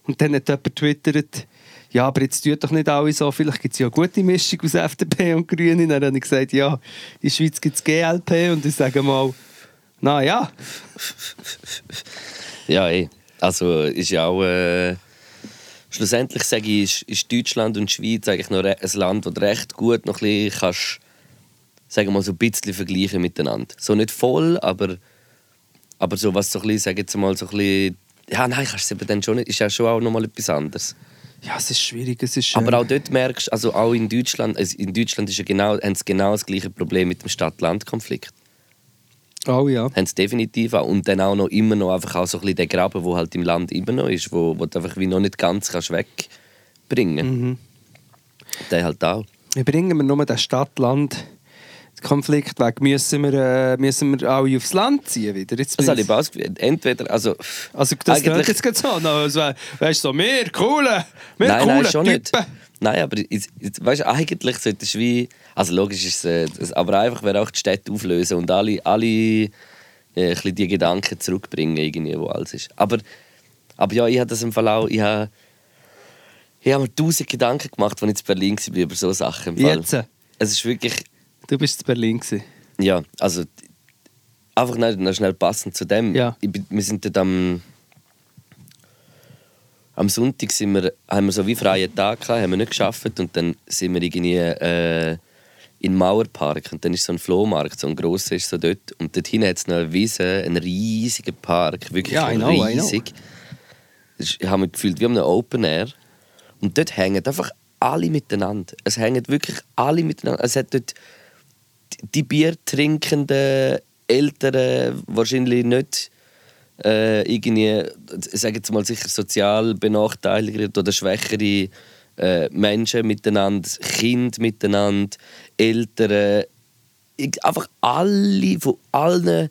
Und dann hat jemand twittert, ja, aber jetzt tut doch nicht alle so, vielleicht gibt es ja eine gute Mischung aus FDP und Grüne. Dann habe ich gesagt, ja, in der Schweiz gibt es GLP und ich sage mal, na ja, Ja, eh. Also ist ja auch. Äh, schlussendlich sage ich, ist, ist Deutschland und Schweiz eigentlich noch ein Land, das du recht gut noch ein bisschen kannst, sagen wir mal, so ein bisschen vergleichen miteinander. So nicht voll, aber, aber so was so ein bisschen, sagen jetzt mal, so ein bisschen. Ja, nein, kannst du es eben dann schon nicht. Ist ja schon auch noch mal etwas anderes. ja, es ist schwierig, es ist... Aber äh, auch dort merkst du, also auch in Deutschland, also in Deutschland ist ja genau, haben sie genau das gleiche Problem mit dem Stadt-Land-Konflikt. Oh ja. haben sie definitiv auch. Und dann auch noch immer noch einfach auch so ein bisschen der Graben, der halt im Land immer noch ist, wo, wo du einfach wie noch nicht ganz kannst wegbringen Mhm. Der halt auch. Wir bringen wir nur den Stadt-Land-Konflikt weg. Müssen wir, äh, müssen wir alle aufs Land ziehen wieder? Jetzt Das habe ich ausgewählt. Entweder, also... Also das eigentlich- jetzt so, no, also, weißt du, so, wir coole, wir nein, coole nein, schon nicht. Nein, aber jetzt, jetzt, weißt, eigentlich sollte es wie... Also logisch ist es... Äh, aber einfach wäre auch die Städte auflösen und alle, alle äh, die Gedanken zurückbringen, irgendwie, wo alles ist. Aber, aber ja, ich habe das im Fall auch... Ich habe, ich habe mir tausend Gedanken gemacht, als ich in Berlin war über so Sachen. Im Fall. Jetzt? Es ist wirklich... Du bist in Berlin gewesen. Ja, also einfach noch, schnell passend zu dem. Ja. Ich, wir sind dort am, am Sonntag sind wir, haben wir so wie freien Tag gehabt, haben wir nicht geschafft und dann sind wir irgendwie äh, in Mauerpark und dann ist so ein Flohmarkt, so ein grosser ist so dort und dort hinten hat es noch eine Wiese, einen riesigen Park, wirklich Ja, I know, riesig. Ich habe mich gefühlt wie einem Open Air. Und dort hängen einfach alle miteinander. Es hängen wirklich alle miteinander. Es hat dort die Bier trinkenden Eltern, wahrscheinlich nicht äh, irgendwie, sagen jetzt mal sicher sozial benachteiligte oder schwächere äh, Menschen miteinander, Kinder miteinander, Eltern, ich- einfach alle von allen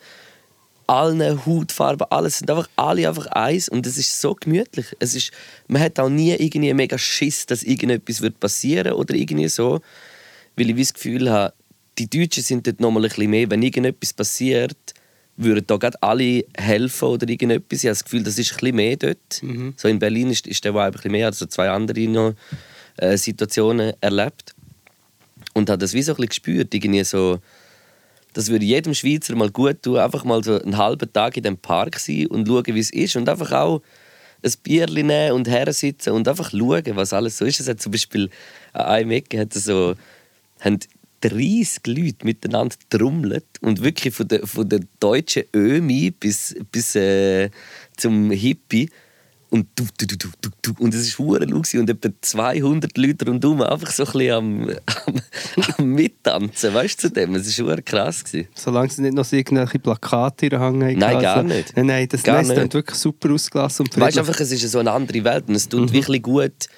allen Hautfarben, alles sind einfach alle einfach eins und es ist so gemütlich. Es ist, man hat auch nie irgendwie mega Schiss, dass irgendetwas wird passieren oder irgendwie so, weil ich das Gefühl habe, die Deutschen sind dort noch mal ein bisschen mehr, wenn irgendetwas passiert, würden da gerade alle helfen oder irgendetwas. Ich habe das Gefühl, das ist ein bisschen mehr dort. So in Berlin ist, ist der Vibe ein bisschen mehr, also zwei andere noch, äh, Situationen erlebt und habe das wie so ein bisschen gespürt, irgendwie so das würde jedem Schweizer mal gut tun, einfach mal so einen halben Tag in dem Park sein und schauen, wie es ist und einfach auch ein Bierchen nehmen und hersitzen und einfach schauen, was alles so ist. Es hat zum Beispiel an einem Ecke hat so, haben 30 Leute miteinander trommelt und wirklich von der, von der deutschen Ömi bis, bis äh, zum Hippie und du, du, du, du, du, du. und es war laut gewesen und etwa 200 Leute rundherum einfach so ein bisschen am, am, am Mittanzen, weißt du, zu dem. Es war hure krass. Gewesen. Solange sie nicht noch so irgendwelche Plakate Hand haben. Nein, gar nicht. Nein, nein, das Gar nicht. klingt wirklich super ausgelassen und Weißt du, einfach, es ist so eine andere Welt und es tut wirklich gut,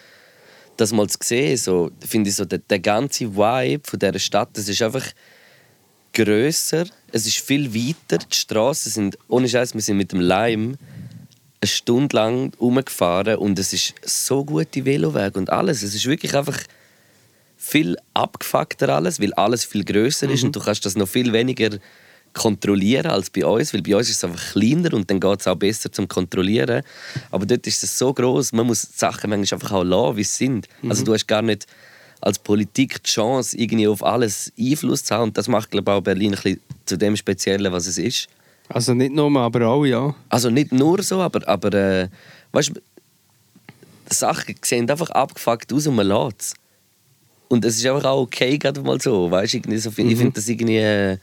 das mal zu sehen. So, finde ich so, der, der ganze Vibe von dieser Stadt, das ist einfach grösser, es ist viel weiter. Die Straßen sind, ohne Scheiß, wir sind mit dem Lime eine Stunde lang rumgefahren und es ist so gute Veloweg und alles. Es ist wirklich einfach viel abgefuckter alles, weil alles viel größer ist und du kannst das noch viel weniger kontrollieren als bei uns, weil bei uns ist es einfach kleiner und dann geht es auch besser zum Kontrollieren. Aber dort ist es so groß, man muss die Sachen manchmal einfach auch lassen, wie sie sind. Also du hast gar nicht als Politik die Chance, irgendwie auf alles Einfluss zu haben und das macht, glaube ich, auch Berlin ein bisschen zu dem Speziellen, was es ist. Also nicht nur, aber auch, ja. Also nicht nur so, aber, aber äh, weißt du, Sachen sehen einfach abgefuckt aus und man lässt es. Und es ist einfach auch okay, gerade mal so. Weißt, du, irgendwie so, Ich finde das irgendwie. Äh,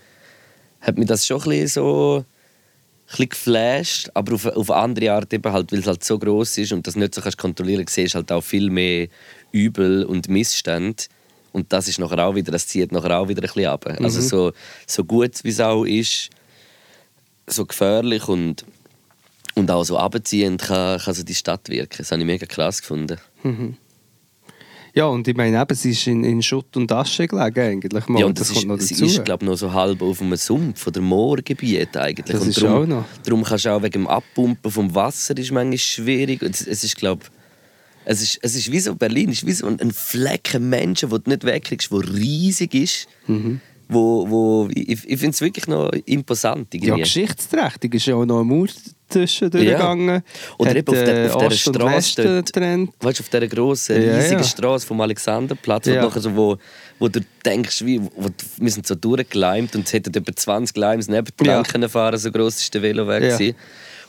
hat mich das schon ein bisschen so. Ein bisschen geflasht, aber auf, auf eine andere Art, eben halt, weil es halt so groß ist und das nicht so kannst kontrollieren kannst, siehst halt auch viel mehr Übel und Missstände. Und das ist nachher auch wieder, das zieht nachher auch wieder ein bisschen ab. Also so, so gut wie es auch ist, so gefährlich und, und auch so abziehend kann, kann so die Stadt wirken. Das habe ich mega krass gefunden. Ja, und ich meine, eben, sie ist in, in Schutt und Asche gelegen eigentlich. Mal. ja, und das, kommt noch ist, sie dazu. ist glaube noch so halb auf einem Sumpf oder Moorgebiet eigentlich. Das und ist darum, auch noch. darum kannst du auch wegen dem Abpumpen vom Wasser ist manchmal schwierig. Und Es, es ist glaube es ist, es ist wie so Berlin, es ist wie so ein, ein Flecken Menschen, den du nicht wegkriegst, der riesig ist. Mhm. Wo, wo, ich ich finde es wirklich noch imposant. ja, Irgendwie. geschichtsträchtig ist ja auch noch eine Mauer zwischendurch Ja. gegangen. Oder Hat, eben auf der- äh, auf dieser Ost dort. getrennt. Weißt du, auf dieser grossen, Ja, riesigen ja. Straße vom Alexanderplatz, wo, Ja. du nachher so, wo, wo du denkst, wie, wo, wir sind so durchgeleimt und es hätten etwa 20 Limes neben Ja. ja. können fahren, so gross ist der Veloweg. Ja. gewesen.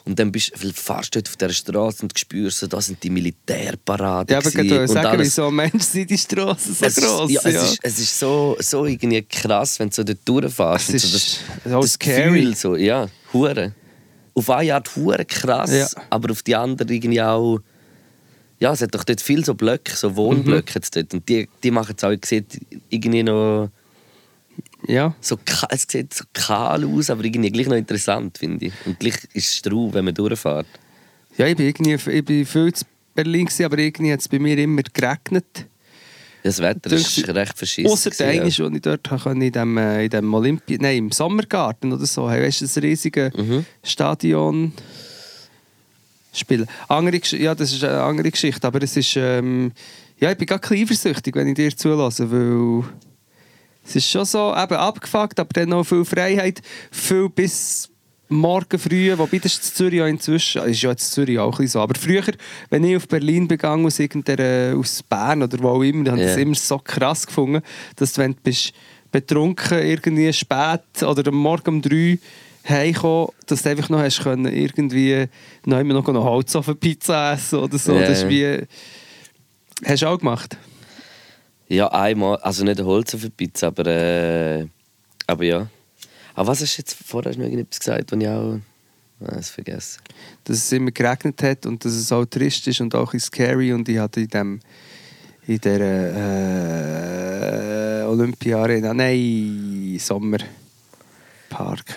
Und dann bist, du- fahrst du dort auf dieser Straße und spürst, so, da sind die Militärparaden. Ja, aber ich wollte sagen, alles. wieso Mensch sind die Straßen so es gross? Ist, ja, es, ist, es ist so, so irgendwie krass, wenn du so dort durchfährst. Es und so ist das, das scary. Gefühl, so, ja, hure. Auf eine Art hure krass, Ja. aber auf die andere irgendwie auch... Ja, es hat doch dort viele so Blöcke, so Wohnblöcke jetzt dort. Und die, die machen es auch, ich sehe irgendwie noch... Ja. So, es sieht so kahl aus, aber irgendwie gleich noch interessant, finde ich. Und gleich ist es trau, wenn man durchfährt. ja, ich bin, irgendwie, ich bin viel in Berlin, gewesen, aber irgendwie hat es bei mir immer geregnet. Das Wetter ist recht verschissen. Außer der eine, als ich dort konnte, in dem, äh, in dem Olympi nein, im Sommergarten oder so, hey, weißt du, das riesige Mhm. Stadion spielen. Andere, ja, das ist eine andere Geschichte, aber es ist, ähm, ja, ich bin gar eifersüchtig, wenn ich dir zulasse, weil es ist schon so eben abgefuckt, aber dann noch viel Freiheit, viel bis morgen früh, wobei das ist in Zürich auch inzwischen, ist ja jetzt Zürich auch ein bisschen so, aber früher, wenn ich auf Berlin begangen aus irgendeiner, aus Bern oder wo auch immer, dann habe ich immer so krass gefunden, dass du, wenn du bist betrunken irgendwie spät oder am Morgen um drei heimkommen, dass du einfach noch hast können, irgendwie noch immer noch eine Holzofenpizza essen oder so. Ja, Das ist wie... Hast du auch gemacht? Ja, einmal. Also nicht ein Holz auf der Pizza, aber, äh, aber ja. Aber was hast du jetzt vorher noch irgendetwas gesagt, was ich auch... Ah, das vergessen. dass es immer geregnet hat und dass es auch trist ist und auch ein bisschen scary und ich hatte in dem in der äh, Olympia Arena, nein, Sommerpark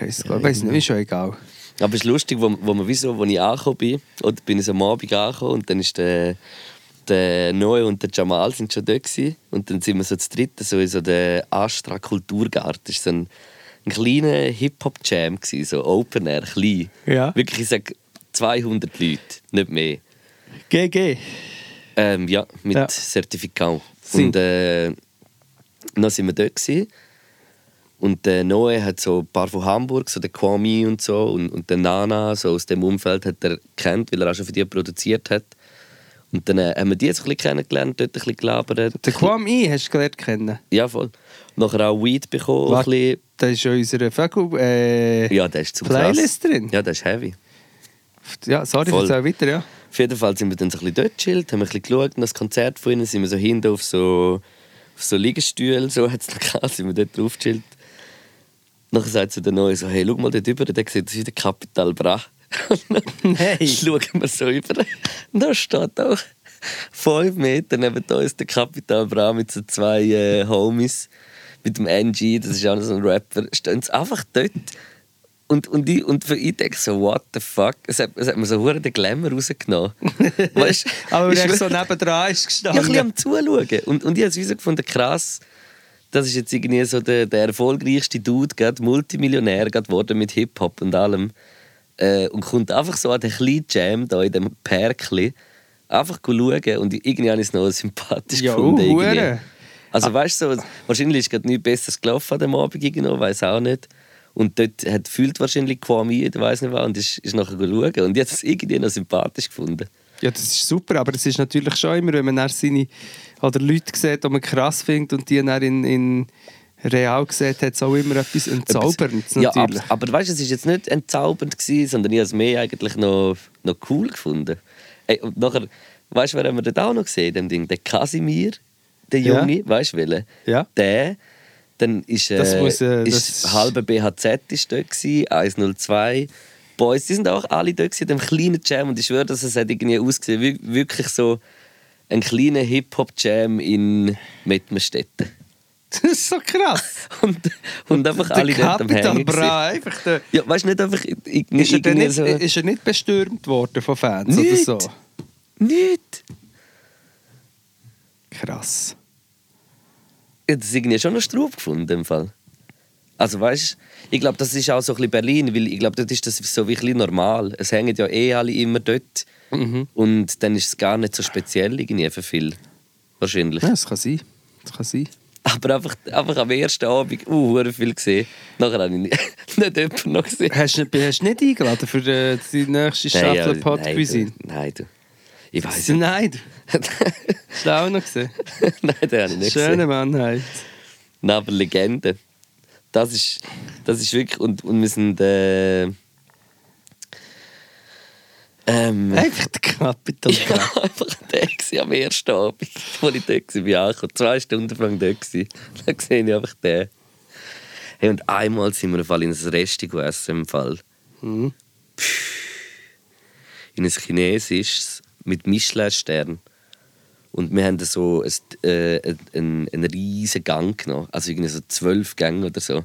es, glaub ich. weiß nicht, ist schon egal. Aber es ist lustig, wo, wo, man wieso, wo ich angekommen bin, oder bin ich so am Abend angekommen und dann ist der, der Noe und der Jamal sind schon dort gewesen. und dann sind wir so zu dritten so in so der Astra Kulturgarten. Das war so ein, ein kleiner Hip-Hop-Jam, so Open Air, klein. Ja. Wirklich, ich sage 200 Leute, nicht mehr. GG. Ähm, ja, mit Ja. Zertifikat. Sie. Und äh, dann sind wir dort. Gewesen. Und der Noe hat so ein paar von Hamburg, so der Kwame und so, und, und der Nana, so aus dem Umfeld, hat er kennt, weil er auch schon für die produziert hat. Und dann äh, haben wir die jetzt ein bisschen kennengelernt, dort ein bisschen gelabert. Der Kwam I hast du gelernt kennen. Ja, voll. Nachher auch Weed bekommen. Was? Ein bisschen. Da ist ja unsere Vögel äh, Ja, der ist zu Playlist krass. drin. Ja, der ist heavy. Ja, sorry, Voll. erzähl weiter, ja. Auf jeden Fall sind wir dann so ein bisschen dort gechillt, haben ein bisschen geschaut, und das Konzert von ihnen, sind wir so hinten auf so, auf so Liegestühlen, so hat es noch gehabt, sind wir dort drauf gechillt. Nachher sagt sie dann neu so, hey, schau mal dort über, der sieht aus wie der Capital Bra. Nein. Schauen wir so über. Da steht auch fünf Meter neben uns der Capital Bra mit so zwei äh, Homies, mit dem NG, das ist auch noch so ein Rapper, stehen sie einfach dort. Und, und, ich, und für ich denke so, what the fuck? Es hat, es hat mir so hure den Glamour rausgenommen. weißt, Aber ist er so nebendran ist ja, ein bisschen gestanden. am Zuschauen. Und, und ich habe es so gefunden, krass, das ist jetzt irgendwie so der, der erfolgreichste Dude, gerade Multimillionär geworden mit Hip-Hop und allem. Äh, und kommt einfach so an den kleinen Jam da in dem Perkli einfach schauen und irgendwie habe ich es noch sympathisch Ja, gefunden. irgendwie. Also weißt du, so, wahrscheinlich ist gerade nichts Besseres gelaufen an dem Abend, irgendwie, weiß auch nicht. Und dort hat fühlt wahrscheinlich Kwame, ich weiß nicht was, und ist, ist nachher schauen. Und ich habe es irgendwie noch sympathisch gefunden. Ja, das ist super, aber es ist natürlich schon immer, wenn man dann seine oder Leute sieht, die man krass findet und die dann in, in real sieht, hat es auch immer etwas Entzauberndes Ja, natürlich. ab, aber weißt du, es war jetzt nicht entzaubernd, gewesen, sondern ich habe es mehr eigentlich noch, noch cool gefunden. Ey, und nachher, weißt du, wer haben wir dort auch noch gesehen, dem Ding? Der Casimir, der Ja. Junge, weißt du, welcher? Ja. Der, dann ist, äh, Das muss, äh, ist das- halbe BHZ ist dort gewesen, 102. Boys, die sind auch alle dort gewesen, in dem kleinen Jam und ich schwöre, dass es hat irgendwie ausgesehen, wie, wirklich so ein kleiner Hip-Hop-Jam in Mettmerstetten. Das ist so krass. Und, und einfach alle der dort am Capital Hängen. Bra, einfach der, Ja, weißt du, nicht einfach irgendwie ist, er nicht, so... ist er nicht bestürmt worden von Fans Nicht. oder so? Nicht! Krass. Habe das irgendwie schon noch Strub gefunden, im Fall. Also weißt ich glaube, das ist auch so ein bisschen Berlin, weil ich glaube, dort ist das so wie ein bisschen normal. Es hängen ja eh alle immer dort. Mhm. Und dann ist es gar nicht so speziell irgendwie für viel. Wahrscheinlich. Ja, das kann sein. Das kann sein. Aber einfach, einfach am ersten Abend uh, viel gesehen. Nachher habe ich nicht, nicht jemanden noch gesehen. Hast du hast du nicht eingeladen für äh, die nächste Staffel ja, Pod nein, Cuisine? nein, du. Ich weiß nicht. Nein. Hast du auch noch gesehen? nein, den habe ich nicht Schöner gesehen. Mann halt. Nein, aber Legende. Das ist, das ist wirklich. Und, und wir sind. Äh, ähm, Einfach der ich Bra. war einfach der am ersten Abend, wo ich dort war. angekommen. Zwei Stunden lang dort. gewesen. Dann sehe ich einfach den. Hey, und einmal sind wir im Fall in ein Resti gegessen. Im Fall. Mhm. In ein chinesisches mit Michelin-Stern. Und wir haben so ein, äh, einen, einen riesen Gang genommen. Also irgendwie so zwölf Gänge oder so.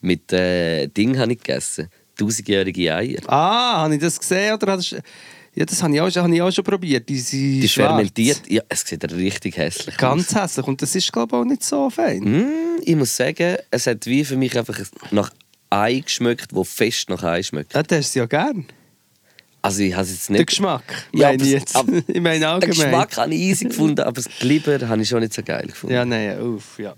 Mit äh, Ding habe ich gegessen. Tausendjährige Eier. Ah, habe ich das gesehen? Oder hast. Ja, das habe ich auch, habe ich auch schon probiert. Diese Die schwarz. fermentiert. Ja, es sieht richtig hässlich aus. Ganz hässlich. Und das ist, glaube ich, auch nicht so fein. Mm, ich muss sagen, es hat wie für mich einfach nach Ei geschmeckt, wo fest nach Ei schmeckt. Ja, das ist ja gern. Also ich habe jetzt Der nicht... Geschmack, Ja, meine ich jetzt. aber- ich meine Den allgemein. Geschmack habe ich easy gefunden, aber das Glibber habe ich schon nicht so geil gefunden. Ja, nein, uff, ja.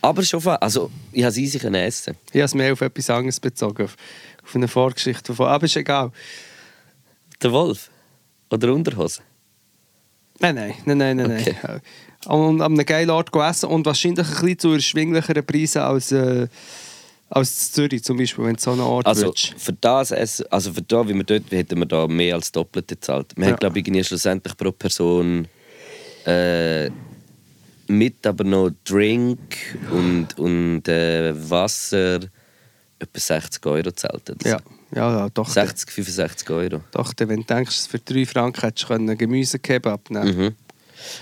Aber schon fa- also ich habe es easy können essen. Ich habe es mehr auf etwas anderes bezogen. Auf, auf eine Vorgeschichte davon. Aber ist egal. Der Wolf? Oder Unterhose? Nein, nein, nein, nein, nein. Okay. nein. Und an einem geilen Ort gegessen und wahrscheinlich ein bisschen zu erschwinglicheren Preisen als, äh, als Zürich zum Beispiel, wenn du so einen Ort Also willst. für das Essen, also für da, wie wir dort, hätten wir da mehr als Doppelte gezahlt. Wir Ja. haben glaube ich irgendwie schlussendlich pro Person äh, mit aber noch Drink und, und äh, Wasser etwa 60 Euro gezahlt. Ja, Ja, ja, doch. 60, 65 Euro. Doch, wenn du denkst, für 3 Franken hättest du können Gemüsekebab nehmen Mhm.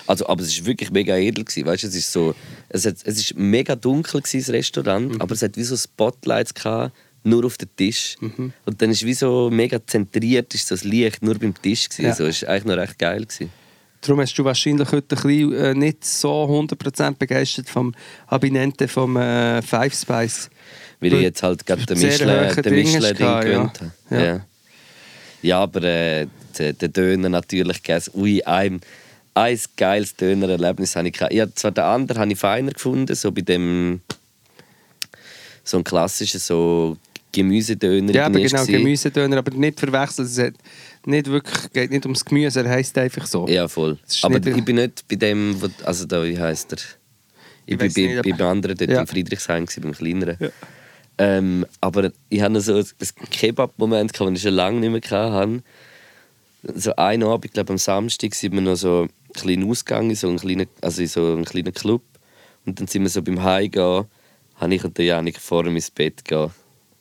Also, aber es war wirklich mega edel. Gewesen, weißt, es ist so, es, hat, es ist mega dunkel gewesen, das Restaurant, Mhm. aber es hat wie so Spotlights gehabt, nur auf dem Tisch. Mhm. Und dann ist wie so mega zentriert ist so das Licht nur beim Tisch gewesen. Ja. So, es war eigentlich noch recht geil gewesen. Darum hast du wahrscheinlich heute ein bisschen, äh, nicht so 100% begeistert vom Abinente vom äh, Five Spice. Weil ich jetzt halt gerade den Sehr Michelin, gewöhnt habe. Ja. Ja. ja. aber äh, den, Döner natürlich gegessen. Ui, ein, ein geiles Dönererlebnis habe ich gehabt. Ja, zwar den anderen habe ich feiner gefunden, so bei dem so ein klassischen so Gemüsedöner. Ja, aber genau. Gemüsedöner, aber nicht verwechseln. Es hat nicht wirklich, geht nicht ums Gemüse, er heisst einfach so. Ja, voll. Aber ich bin nicht bei dem, also da, wie heisst er? Ich, Ich bin bei, nicht, bei dem anderen dort Ja. in Friedrichshain, beim kleineren. Ja. Ähm, aber ich hatte noch so ein Kebab-Moment, den ich schon lange nicht mehr hatte. So einen Abend, ich glaube am Samstag, sind wir noch so einen kleinen Ausgang in so einen kleinen, also in so einen kleinen Club. Und dann sind wir so beim Heimgehen, habe ich und der Janik vor ihm ins Bett gehen,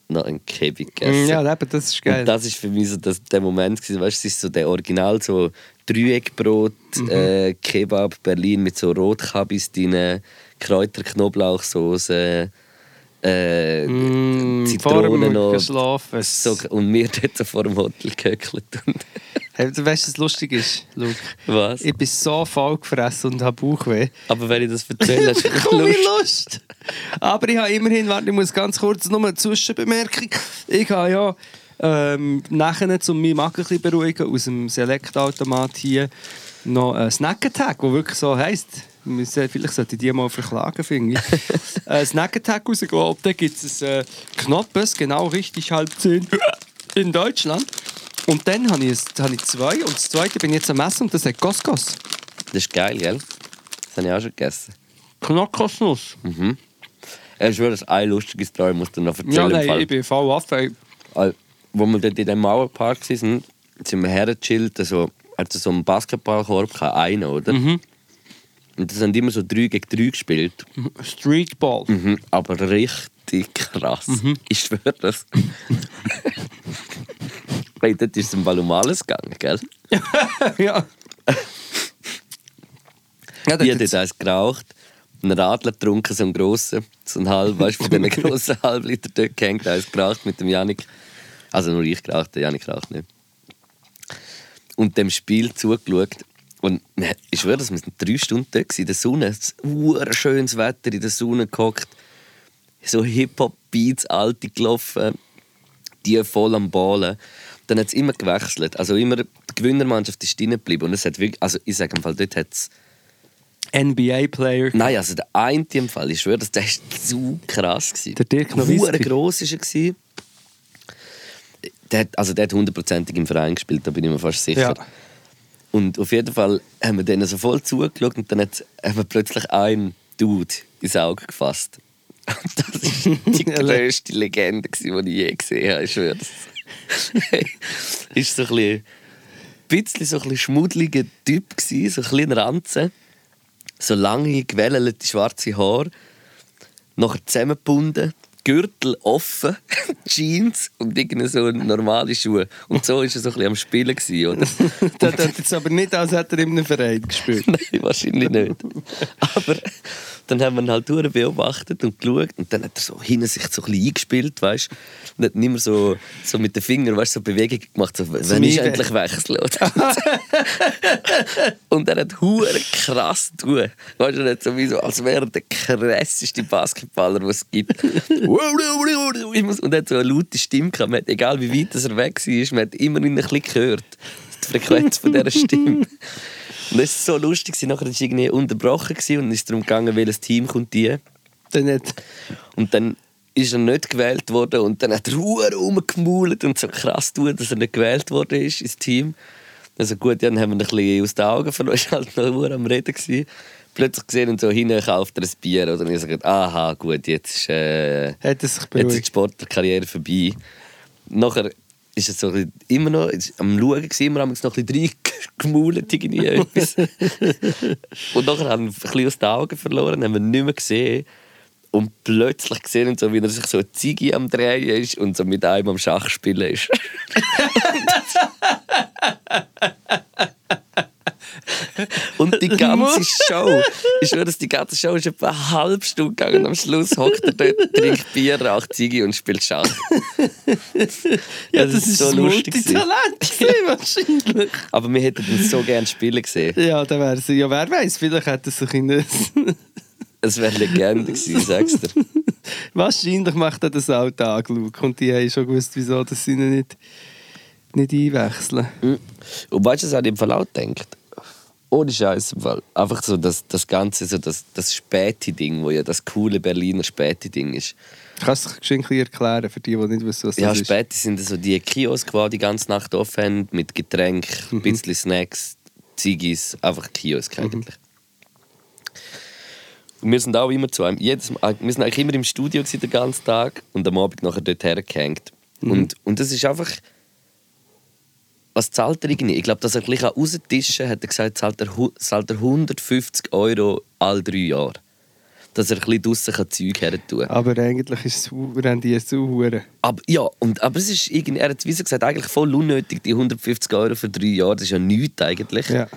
noch einen Kebab gegessen. Mm, Ja, eben, das ist geil. Und das ist für mich so das, der Moment gewesen, weißt, es ist so der Original so Dreieckbrot, Mhm. äh, Kebab Berlin mit so Rotkabis drin, Kräuter Knoblauchsoße, äh, Mm, Zitrone vor dem noch. Geschlafen. So, und wir dort vor dem Hotel gehöckelt. Hey, du weißt, was lustig ist, Luke? was? Ich bin so voll gefressen und habe Bauchweh. Aber wenn ich das erzähle, hast du Lust. Lust. Aber ich habe immerhin, warte, ich muss ganz kurz noch eine Zwischenbemerkung. Ich habe ja ähm, nachher, um meinen Magen ein bisschen beruhigen, aus dem Select-Automat hier noch einen Snack Attack, der wirklich so heisst. Müssen- Vielleicht sollte ich die mal verklagen, finde ich. Ein Snack Attack rausgelassen. Da gibt es äh, Knoppes, genau richtig halb zehn in Deutschland. Und dann habe ich, habe ich zwei. Und das zweite bin ich jetzt am Essen und das hat Couscous. Das ist geil, gell? Das habe ich auch schon gegessen. Knockosnuss. Ich schwöre, das ist eine lustige Story, muss dir noch erzählen. Ja, nein, ich bin voll Affe. Al- wo wir dort in dem Mauerpark waren, sind wir hergechillt. Also, hat so einen Basketballkorb, gehabt, einen, oder? Mhm. Und das haben immer so 3 gegen 3 gespielt. Streetball. Mhm. Aber richtig krass. Mhm. Ich schwöre das. hey, dort ist es im Ball um alles gegangen, gell? ja. ja, Ich habe dort eins geraucht, einen Radler getrunken, so einen grossen, so einen halben, weißt du, von diesen grossen Halbliter dort gehängt, eins geraucht mit dem Janik. Also nur ich geraucht, der Janik raucht nicht. Und dem Spiel zugeschaut. Und ich schwöre, das müssen drei Stunden dort in der Sonne. War schönes Wetter, in der Sonne gehockt. So Hip-Hop-Beats, alte gelaufen, die voll am Ballen. Dann hat es immer gewechselt. Also immer, die Gewinnermannschaft ist drin geblieben. Und es hat wirklich, also ich sage im Fall, dort hat es NBA-Player. Nein, also der eine im Fall, ich schwöre, das war zu krass. Gewesen. Der Dirk Nowitzki. gross war er. Der, hat- also der hat hundertprozentig im Verein gespielt, da bin ich mir fast sicher. Ja. Und auf jeden Fall haben wir denen so voll zugeschaut und dann hat haben wir plötzlich einen Dude ins Auge gefasst. Und das war die grösste Legende, gewesen, die ich je gesehen habe, ich schwöre. ist so ein bisschen, bisschen so ein bisschen schmuddeliger Typ gewesen, so ein kleiner Ranzen. So lange, gewellelte schwarze Haare. Nachher zusammengebunden, Gürtel offen, Jeans und irgendwie so normale Schuhe. Und so war er so ein bisschen am Spielen, gewesen, oder? Das hat jetzt aber nicht, als hätte er in einem Verein gespielt. Nein, wahrscheinlich nicht. Aber dann haben wir ihn halt durch beobachtet und geschaut und dann hat er so hinter sich so ein bisschen eingespielt, weißt Und hat nicht mehr so, so mit den Fingern, weißt, so Bewegungen gemacht, so, wenn ich endlich wechsle. oder? und er hat hure krass tun. Weißt du, er hat so wie so, als wäre er der krasseste Basketballer, den es gibt. und er hat so eine laute Stimme gehabt. Hat, egal wie weit er weg war, man hat immer ein bisschen gehört. Die Frequenz von dieser Stimme. Und das war so lustig. Nachher war es irgendwie unterbrochen gewesen und es ist darum gegangen, welches Team kommt die. Dann hat, Und dann ist er nicht gewählt worden und dann hat er Ruhe rumgemaulet und so krass tun, dass er nicht gewählt worden ist ins Team. Also gut, dann haben wir ihn ein bisschen aus den Augen verloren, er war halt noch Ruhe am Reden. Gewesen. Plötzlich gesehen und so hinten kauft er ein Bier. Oder? Und ich sage, aha, gut, jetzt ist, äh, jetzt ist die. Sportlerkarriere vorbei. Nachher ist es so immer noch am Schauen, immer haben wir noch ein bisschen reingemaulet, irgendwie etwas. und nachher haben wir ein bisschen aus den Augen verloren, haben wir nicht mehr gesehen. Und plötzlich gesehen und so, wie er sich so Ziege am Drehen ist und so mit einem am Schach spielen ist. und die ganze Show, ich schwöre, dass die ganze Show ist etwa eine halbe Stunde gegangen. Und am Schluss hockt er dort, trinkt Bier, raucht Ziege und spielt Schach. Ja, Das das, ist so lustig Multitalent wahrscheinlich. Aber wir hätten ihn so gerne spielen gesehen. Ja, dann wäre sie. Ja, wer weiß, vielleicht hätte er sich in das. Es wäre Legende gewesen, sagst du. Wahrscheinlich macht er das Alltag, Luke. Und die haben schon gewusst, wieso dass sie ihn nicht, nicht einwechseln. Und weißt du, was ich im Fall auch denkt? Ohne Scheiß. Einfach so das, das Ganze, so das, das späte Ding, wo ja das coole Berliner späte Ding ist. Kannst du es geschwind erklären für die, die nicht wissen, was Ja, das ist? späte sind so die Kiosk, die die ganze Nacht offen haben, mit Getränk, Mhm. ein bisschen Snacks, Ziggis, einfach Kiosk eigentlich. Und wir sind auch immer zu einem, jedes Mal, wir sind eigentlich immer im Studio den ganzen Tag und am Abend nachher dort hergehängt. Mhm. Und, und das ist einfach, was zahlt er irgendwie? Ich glaube, dass er gleich raustischen hat er gesagt, zahlt er, zahlt er 150 Euro alle drei Jahre. Dass er ein bisschen draussen Zeug her tun kann. Aber eigentlich ist es rendiert zu hure. Aber, ja, und, aber es ist irgendwie, er hat wie gesagt, eigentlich voll unnötig, die 150 Euro für drei Jahre, das ist ja nichts eigentlich. Ja.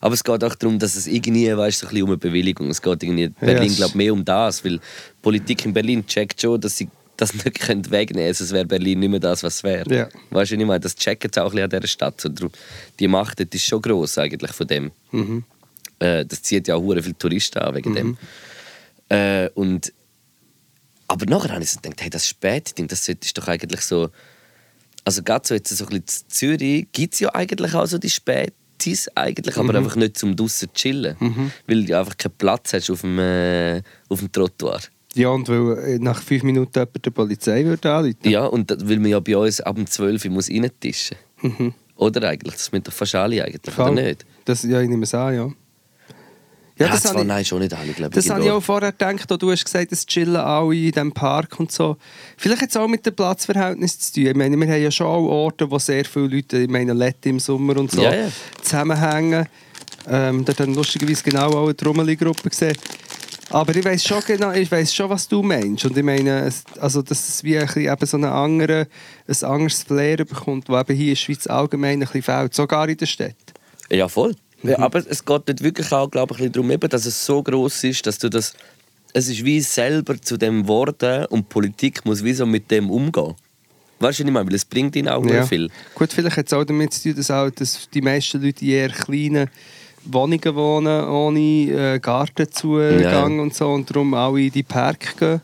Aber es geht auch darum, dass es irgendwie, weißt, so ein bisschen um eine Bewilligung. Es geht irgendwie in Berlin, es- glaube mehr um das, weil die Politik in Berlin checkt schon, dass sie das nicht wegnehmen können, sonst wäre Berlin nicht mehr das, was es wäre. Ja. Weißt du, ich meine? Das checken sie auch ein bisschen an dieser Stadt. Darum- die Macht dort ist schon gross eigentlich von dem. Mhm. Äh, das zieht ja auch viele Touristen an wegen dem. Äh, und aber nachher habe ich so gedacht, hey, das Spätding, das sollte doch eigentlich so. Also gerade so jetzt so ein bisschen in Zürich gibt es ja eigentlich auch so die Spätis eigentlich, aber einfach nicht zum draussen zu chillen. Weil du einfach keinen Platz hast auf dem, äh, auf dem Trottoir. Ja, und weil äh, nach fünf Minuten jemand der Polizei würde anrufen. Ja, und das, weil man ja bei uns ab dem 12 Uhr muss reintischen muss. Oder eigentlich? Das müssen doch fast alle eigentlich, oder nicht? Das, ja, ich nehme es an, ja. Ja, das zwar habe ich, nein, schon nicht alle, glaube das habe ich auch vorher gedacht, als du hast gesagt, es chillen alle in diesem Park und so. Vielleicht hat es auch mit dem Platzverhältnis zu tun. Ich meine, wir haben ja schon auch Orte, wo sehr viele Leute, ich meine, Lette im Sommer und so, Ja, ja. zusammenhängen. Ähm, dort haben lustigerweise genau auch eine Trommeli-Gruppe gesehen. Aber ich weiß schon genau, ich weiß schon, was du meinst. Und ich meine, es- also, dass es wie ein, bisschen eben so einen anderen, ein anderes Flair bekommt, das eben hier in der Schweiz allgemein ein bisschen fehlt, sogar in der Stadt. Ja, voll. Mhm. Ja, aber es geht nicht wirklich auch, glaube ich, ein bisschen darum, eben, dass es so groß ist, dass du das. Es ist wie selber zu dem worden und die Politik muss wie so mit dem umgehen. Weißt du, was ich meine? Weil es bringt ihnen auch ja. viel. Gut, vielleicht hat es auch damit zu tun, dass, auch, dass die meisten Leute eher kleinen Wohnungen wohnen, ohne äh, Gartenzugang Ja. und so und darum alle in die Park gehen.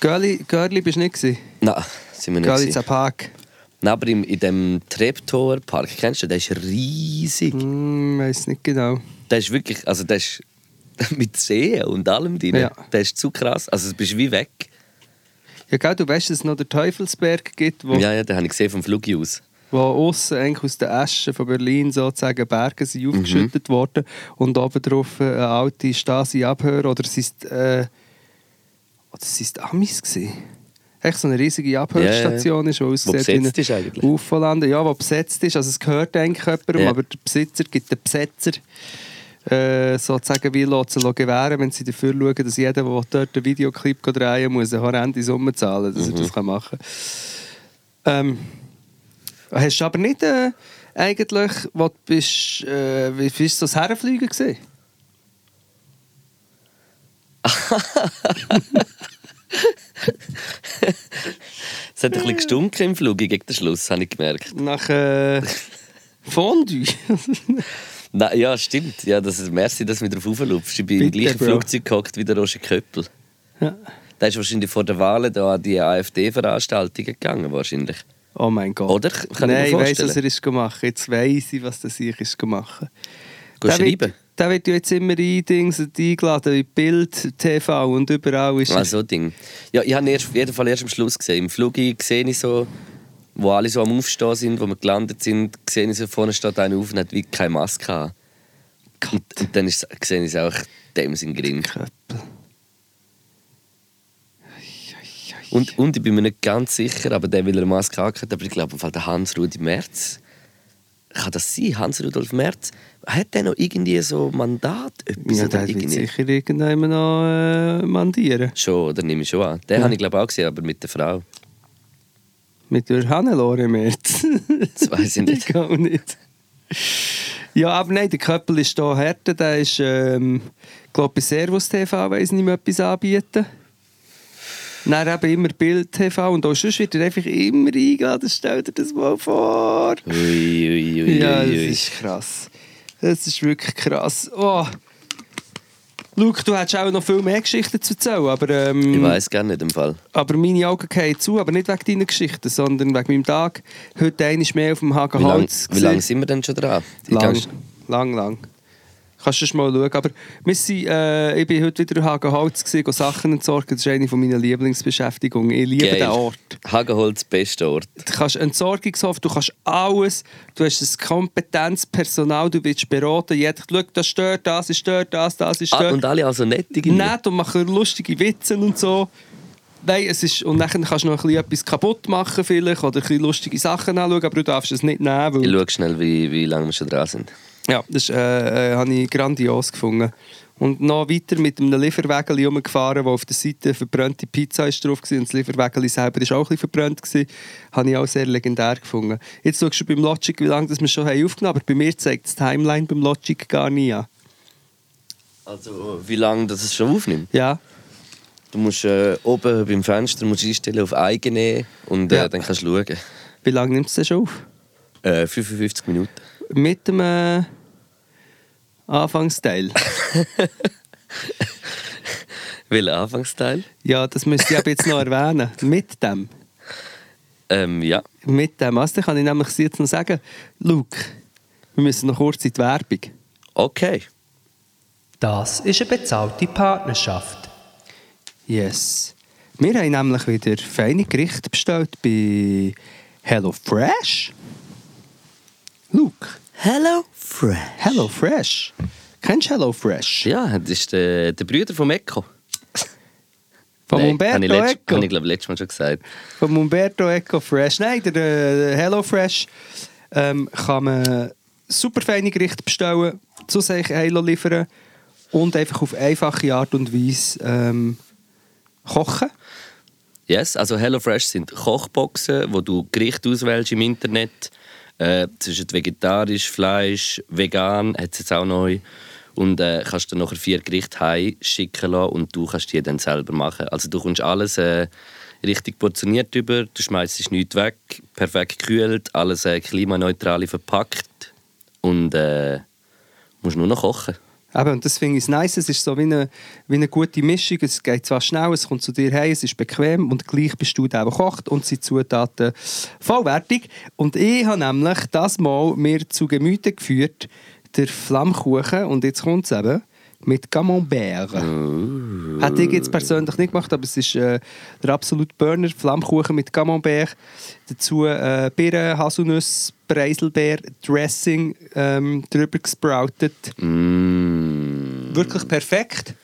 Görli, Görli bist du nicht gewesen? Nein, sind wir nicht. Görli gewesen. Park. Nein, aber im, in dem Treptower Park, kennst du, den? der ist riesig. Hm, weiß nicht genau. Der ist wirklich, also der ist mit Seen und allem drin. Ja. Der ist zu krass. Also du bist wie weg. Ja, gell, du weißt, dass es noch den Teufelsberg gibt, wo, Ja, ja, den habe ich gesehen vom Flug aus. Wo außen eigentlich aus den Aschen von Berlin sozusagen Berge sind aufgeschüttet worden und oben drauf eine alte Stasi-Abhör oder es ist äh, oder es ist Amis gewesen. Echt so eine riesige Abhörstation ist, die aussieht wie ein. Uferland. Ja, wo besetzt ist. Also es gehört eigentlich jemandem, Ja. aber der Besitzer gibt den Besetzer äh, sozusagen wie sie gewähren, wenn sie dafür schauen, dass jeder, der dort einen Videoclip drehen muss, eine horrende Summe zahlen, dass er das machen kann. Ähm, hast du aber nicht äh, eigentlich, du bist, äh, wie wie ist so das Herrenfliegen gesehen? Es hat ein bisschen gestunken im Flug gegen den Schluss, habe ich gemerkt. Nach äh, Fondue? Na, ja, stimmt. Ja, das ist, merci, dass du mich darauf auflupfst. Ich bin im Bitte, gleichen Bro. Flugzeug gehockt wie der Roger Köppel. ja. Der ist wahrscheinlich vor der Wahl da an die AfD-Veranstaltungen gegangen, wahrscheinlich. Oh mein Gott. Oder? Kann Nein, ich ich weiss, was er ist gemacht. Jetzt weiss ich, was das ich ist gemacht. Der schreiben. der wird ja jetzt immer eindings- eingeladen in Bild, TV und überall ist so ein Ding. Ja, ich habe ihn erst, auf jeden Fall erst am Schluss gesehen. Im Flug sehe ich so, wo alle so am Aufstehen sind, wo wir gelandet sind, sehe ich so, vorne steht einer auf und hat wie keine Maske. Und, und dann ist, sehe ich es auch dem sind Grin. Köppel. Und, und ich bin mir nicht ganz sicher, aber der will eine Maske angehabt, aber ich glaube, der Hans-Rudi Merz kann das sein? Hans-Rudolf Merz? Hat der noch irgendwie so Mandat? Etwas Ja, der wird sicher irgendjemand noch äh, mandieren. Schon, oder nehme ich schon an. Den Ja. habe ich glaube auch gesehen, aber mit der Frau. Mit der Hannelore Merz. Das weiß ich nicht. ich auch nicht. Ja, aber nein, der Köppel ist hier härter. Der ist, ähm, glaube bei Servus TV, weiss nicht mehr etwas anbieten. Dann eben immer Bild TV und auch sonst wird er einfach immer eingeladen. Stell dir das mal vor. Ui, ui, ui, Ja, das ist krass. Das ist wirklich krass. Oh. Luke, du hättest auch noch viel mehr Geschichten zu erzählen, aber, ähm, Ich weiß gar nicht im Fall. aber meine Augen gehen zu, aber nicht wegen deiner Geschichten, sondern wegen meinem Tag. Heute einmal mehr auf dem Hagen Wie lange Holz. wie lang sind wir denn schon dran? Lang, lang, lang. Kannst du mal schauen. Aber wir sind, äh, ich bin heute wieder in Hagenholz, gewesen, Sachen entsorgen. Das ist eine meiner Lieblingsbeschäftigungen. Ich liebe Geil. den Ort. Hagenholz, bester Ort. Du kannst Entsorgungshof, du kannst alles. Du hast ein Kompetenzpersonal, du wirst beraten. Jeder schaut, das stört, das ist stört, das, das ist Ah, stört. und alle also nett irgendwie. Nett und machen lustige Witze und so. Nein, es ist, und dann kannst du noch ein bisschen etwas kaputt machen vielleicht, oder ein bisschen lustige Sachen anschauen, aber du darfst es nicht nehmen. Weil Ich schaue schnell, wie, wie lange wir schon dran sind. Ja, das äh, äh, habe ich grandios gefunden. Und noch weiter mit einem Lieferwägeli rumgefahren, wo auf der Seite eine verbrannte Pizza ist drauf war. Und das Lieferwägeli selber war auch ein bisschen verbrannt. Gewesen. Habe ich auch sehr legendär gefunden. Jetzt schaust du beim Logic, wie lange das wir schon haben aufgenommen haben. Aber bei mir zeigt das Timeline beim Logic gar nicht an. Also, wie lange das es schon aufnimmt? Ja, Du musst äh, oben beim Fenster musst einstellen auf eigene und äh, Ja. dann kannst du schauen. wie lange nimmt es denn schon auf? Äh, 55 Minuten. Mit dem äh, Anfangsteil. Welcher Anfangsteil? ja, das müsste ich aber jetzt noch erwähnen. Mit dem. Ähm, ja. Mit dem. Also, kann ich nämlich jetzt noch sagen, Luke, wir müssen noch kurz in die Werbung. Okay. Das ist eine bezahlte Partnerschaft. Yes. Wir haben nämlich wieder feine Gerichte bestellt bei HelloFresh. Luke, Hello Fresh. HelloFresh. Kennst du HelloFresh? Ja, das ist der, der Bruder vom Echo. Von Nein, Umberto habe ich, Eco. habe ich glaube letztes Mal schon gesagt. Von Umberto Eco Fresh. Nein, der, äh, HelloFresh ähm, kann man super feine Gerichte bestellen, zu sich Halo liefern und einfach auf einfache Art und Weise ähm, kochen. Yes, also HelloFresh sind Kochboxen, wo du Gerichte auswählst im Internet. Äh, zwischen vegetarisch, Fleisch, vegan hat es jetzt auch neu. Und äh, kannst dann nachher vier Gerichte heim schicken lassen und du kannst die dann selber machen. Also du kommst alles äh, richtig portioniert über, du schmeißt nichts weg, perfekt gekühlt, alles äh, klimaneutral verpackt und äh, musst nur noch kochen. Eben, und das finde ich nice. Es ist so wie eine, wie eine gute Mischung. Es geht zwar schnell, es kommt zu dir heim, es ist bequem und gleich bist du der, der kocht und sind Zutaten vollwertig. Und ich habe nämlich das Mal mir zu Gemüte geführt, der Flammkuchen, und jetzt kommt es eben, mit Camembert. Hätte ich jetzt persönlich nicht gemacht, aber es ist äh, der absolute Burner, Flammkuchen mit Camembert. Dazu äh, Birnen, Haselnuss, Preiselbeer, Dressing ähm, drüber gesproutet. Mm. Wirklich perfekt.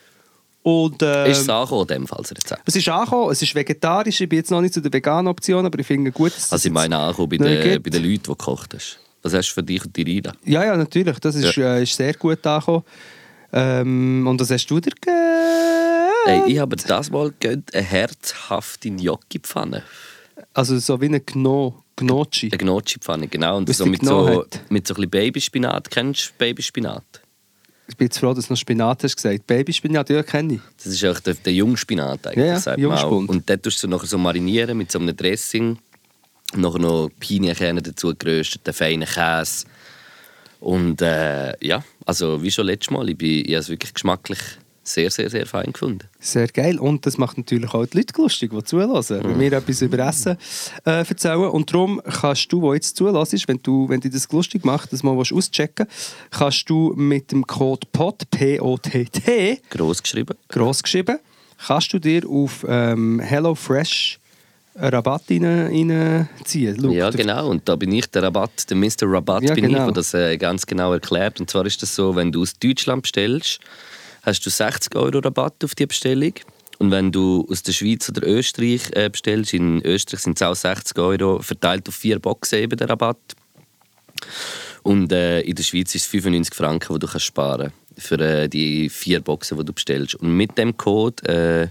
Und, ähm, ist es angekommen, in dem Fall, das Rezept? es ist angekommen, es ist vegetarisch. Ich bin jetzt noch nicht zu der veganen Option, aber ich finde gut, dass es Also ich meine angekommen bei, den, bei den Leuten, die gekocht hast. Was hast du für dich und die Rida? Ja, ja, natürlich. Das ist, äh, ist sehr gut angekommen. Ähm, und was hast du dir gegeben? Hey, ich habe das mal gönnt, eine herzhafte Gnocchi-Pfanne. Also so wie eine Gno, Gnocchi. Eine Gnocchi-Pfanne, genau. Und Was so mit, so, mit so ein bisschen Babyspinat. Kennst du Babyspinat? Ich bin jetzt froh, dass du noch Spinat hast gesagt. Babyspinat, ja, kenne ich. Das ist auch der, der Jungspinat eigentlich, Ja, sagt man auch. Jungspund. Und dort tust du nachher so marinieren mit so einem Dressing. Und nachher noch Pinienkerne dazu geröstet, den feinen Käse. Und äh, ja, also wie schon letztes Mal, ich, bin, ich habe es wirklich geschmacklich sehr, sehr, sehr fein gefunden. Sehr geil. Und das macht natürlich auch die Leute lustig, die zulassen, wenn wir etwas über Essen äh, erzählen. Und darum kannst du, der jetzt zulässt, wenn, du, wenn dir das lustig macht, das mal auschecken kannst du mit dem Code POT, P-O-T-T, Gross geschrieben. gross geschrieben, kannst du dir auf ähm, HelloFresh Rabatt rein- reinziehen. Schau, Ja, genau. Und da bin ich der Rabatt, der Mr. Rabatt Ja, bin ich, genau. der das äh, ganz genau erklärt. Und zwar ist das so, wenn du aus Deutschland bestellst, hast du 60 Euro Rabatt auf die Bestellung. Und wenn du aus der Schweiz oder Österreich äh, bestellst, in Österreich sind es auch 60 Euro, verteilt auf vier Boxen eben der Rabatt. Und äh, in der Schweiz ist es 95 Franken, die du kannst sparen für äh, die vier Boxen, die du bestellst. Und mit dem Code, äh,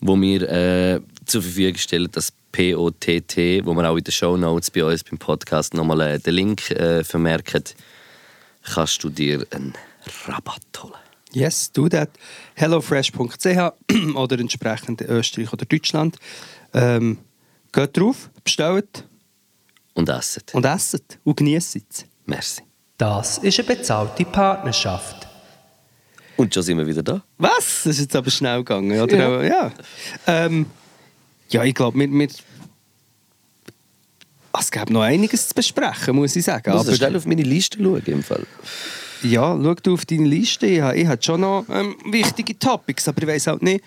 wo wir äh, zur Verfügung stellen, das POTT, wo wir auch in den Show Notes bei uns beim Podcast nochmal äh, den Link äh, vermerken, kannst du dir einen Rabatt holen. Yes, do that. hellofresh.ch oder entsprechend Österreich oder Deutschland. Ähm, geht drauf, bestellt Und essen. und esset und genießt es. Merci. Das ist eine bezahlte Partnerschaft. Und schon sind wir wieder da. Was? Das ist jetzt aber schnell gegangen, oder? Ja. Ja. Ähm, ja ich glaube, wir, wir es gäbe noch einiges zu besprechen, muss ich sagen. Ich muss Aber, schnell auf meine Liste schauen. Im Fall. Ja, schau du auf deine Liste. Ich habe, ich habe schon noch ähm, wichtige Topics, aber ich weiß halt nicht,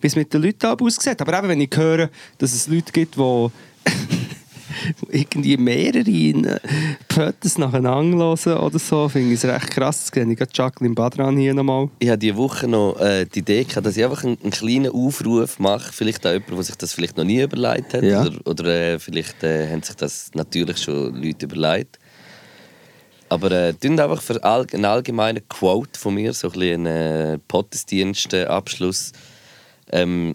wie es mit den Leuten aussieht. Aber eben, wenn ich höre, dass es Leute gibt, die irgendwie mehrere Fotos nacheinander hören oder so, finde ich es recht krass. Das kenne ich gerade Jacqueline Badran hier nochmal. Ich hatte diese Woche noch äh, die Idee, gehabt, dass ich einfach einen, einen kleinen Aufruf mache. Vielleicht auch jemand, der sich das vielleicht noch nie überlegt hat. Ja. Oder, oder äh, vielleicht äh, haben sich das natürlich schon Leute überlegt. Aber äh, einfach für all, einen allgemeinen Quote von mir, so ein bisschen einen äh, Gottesdienst-Abschluss. Ähm,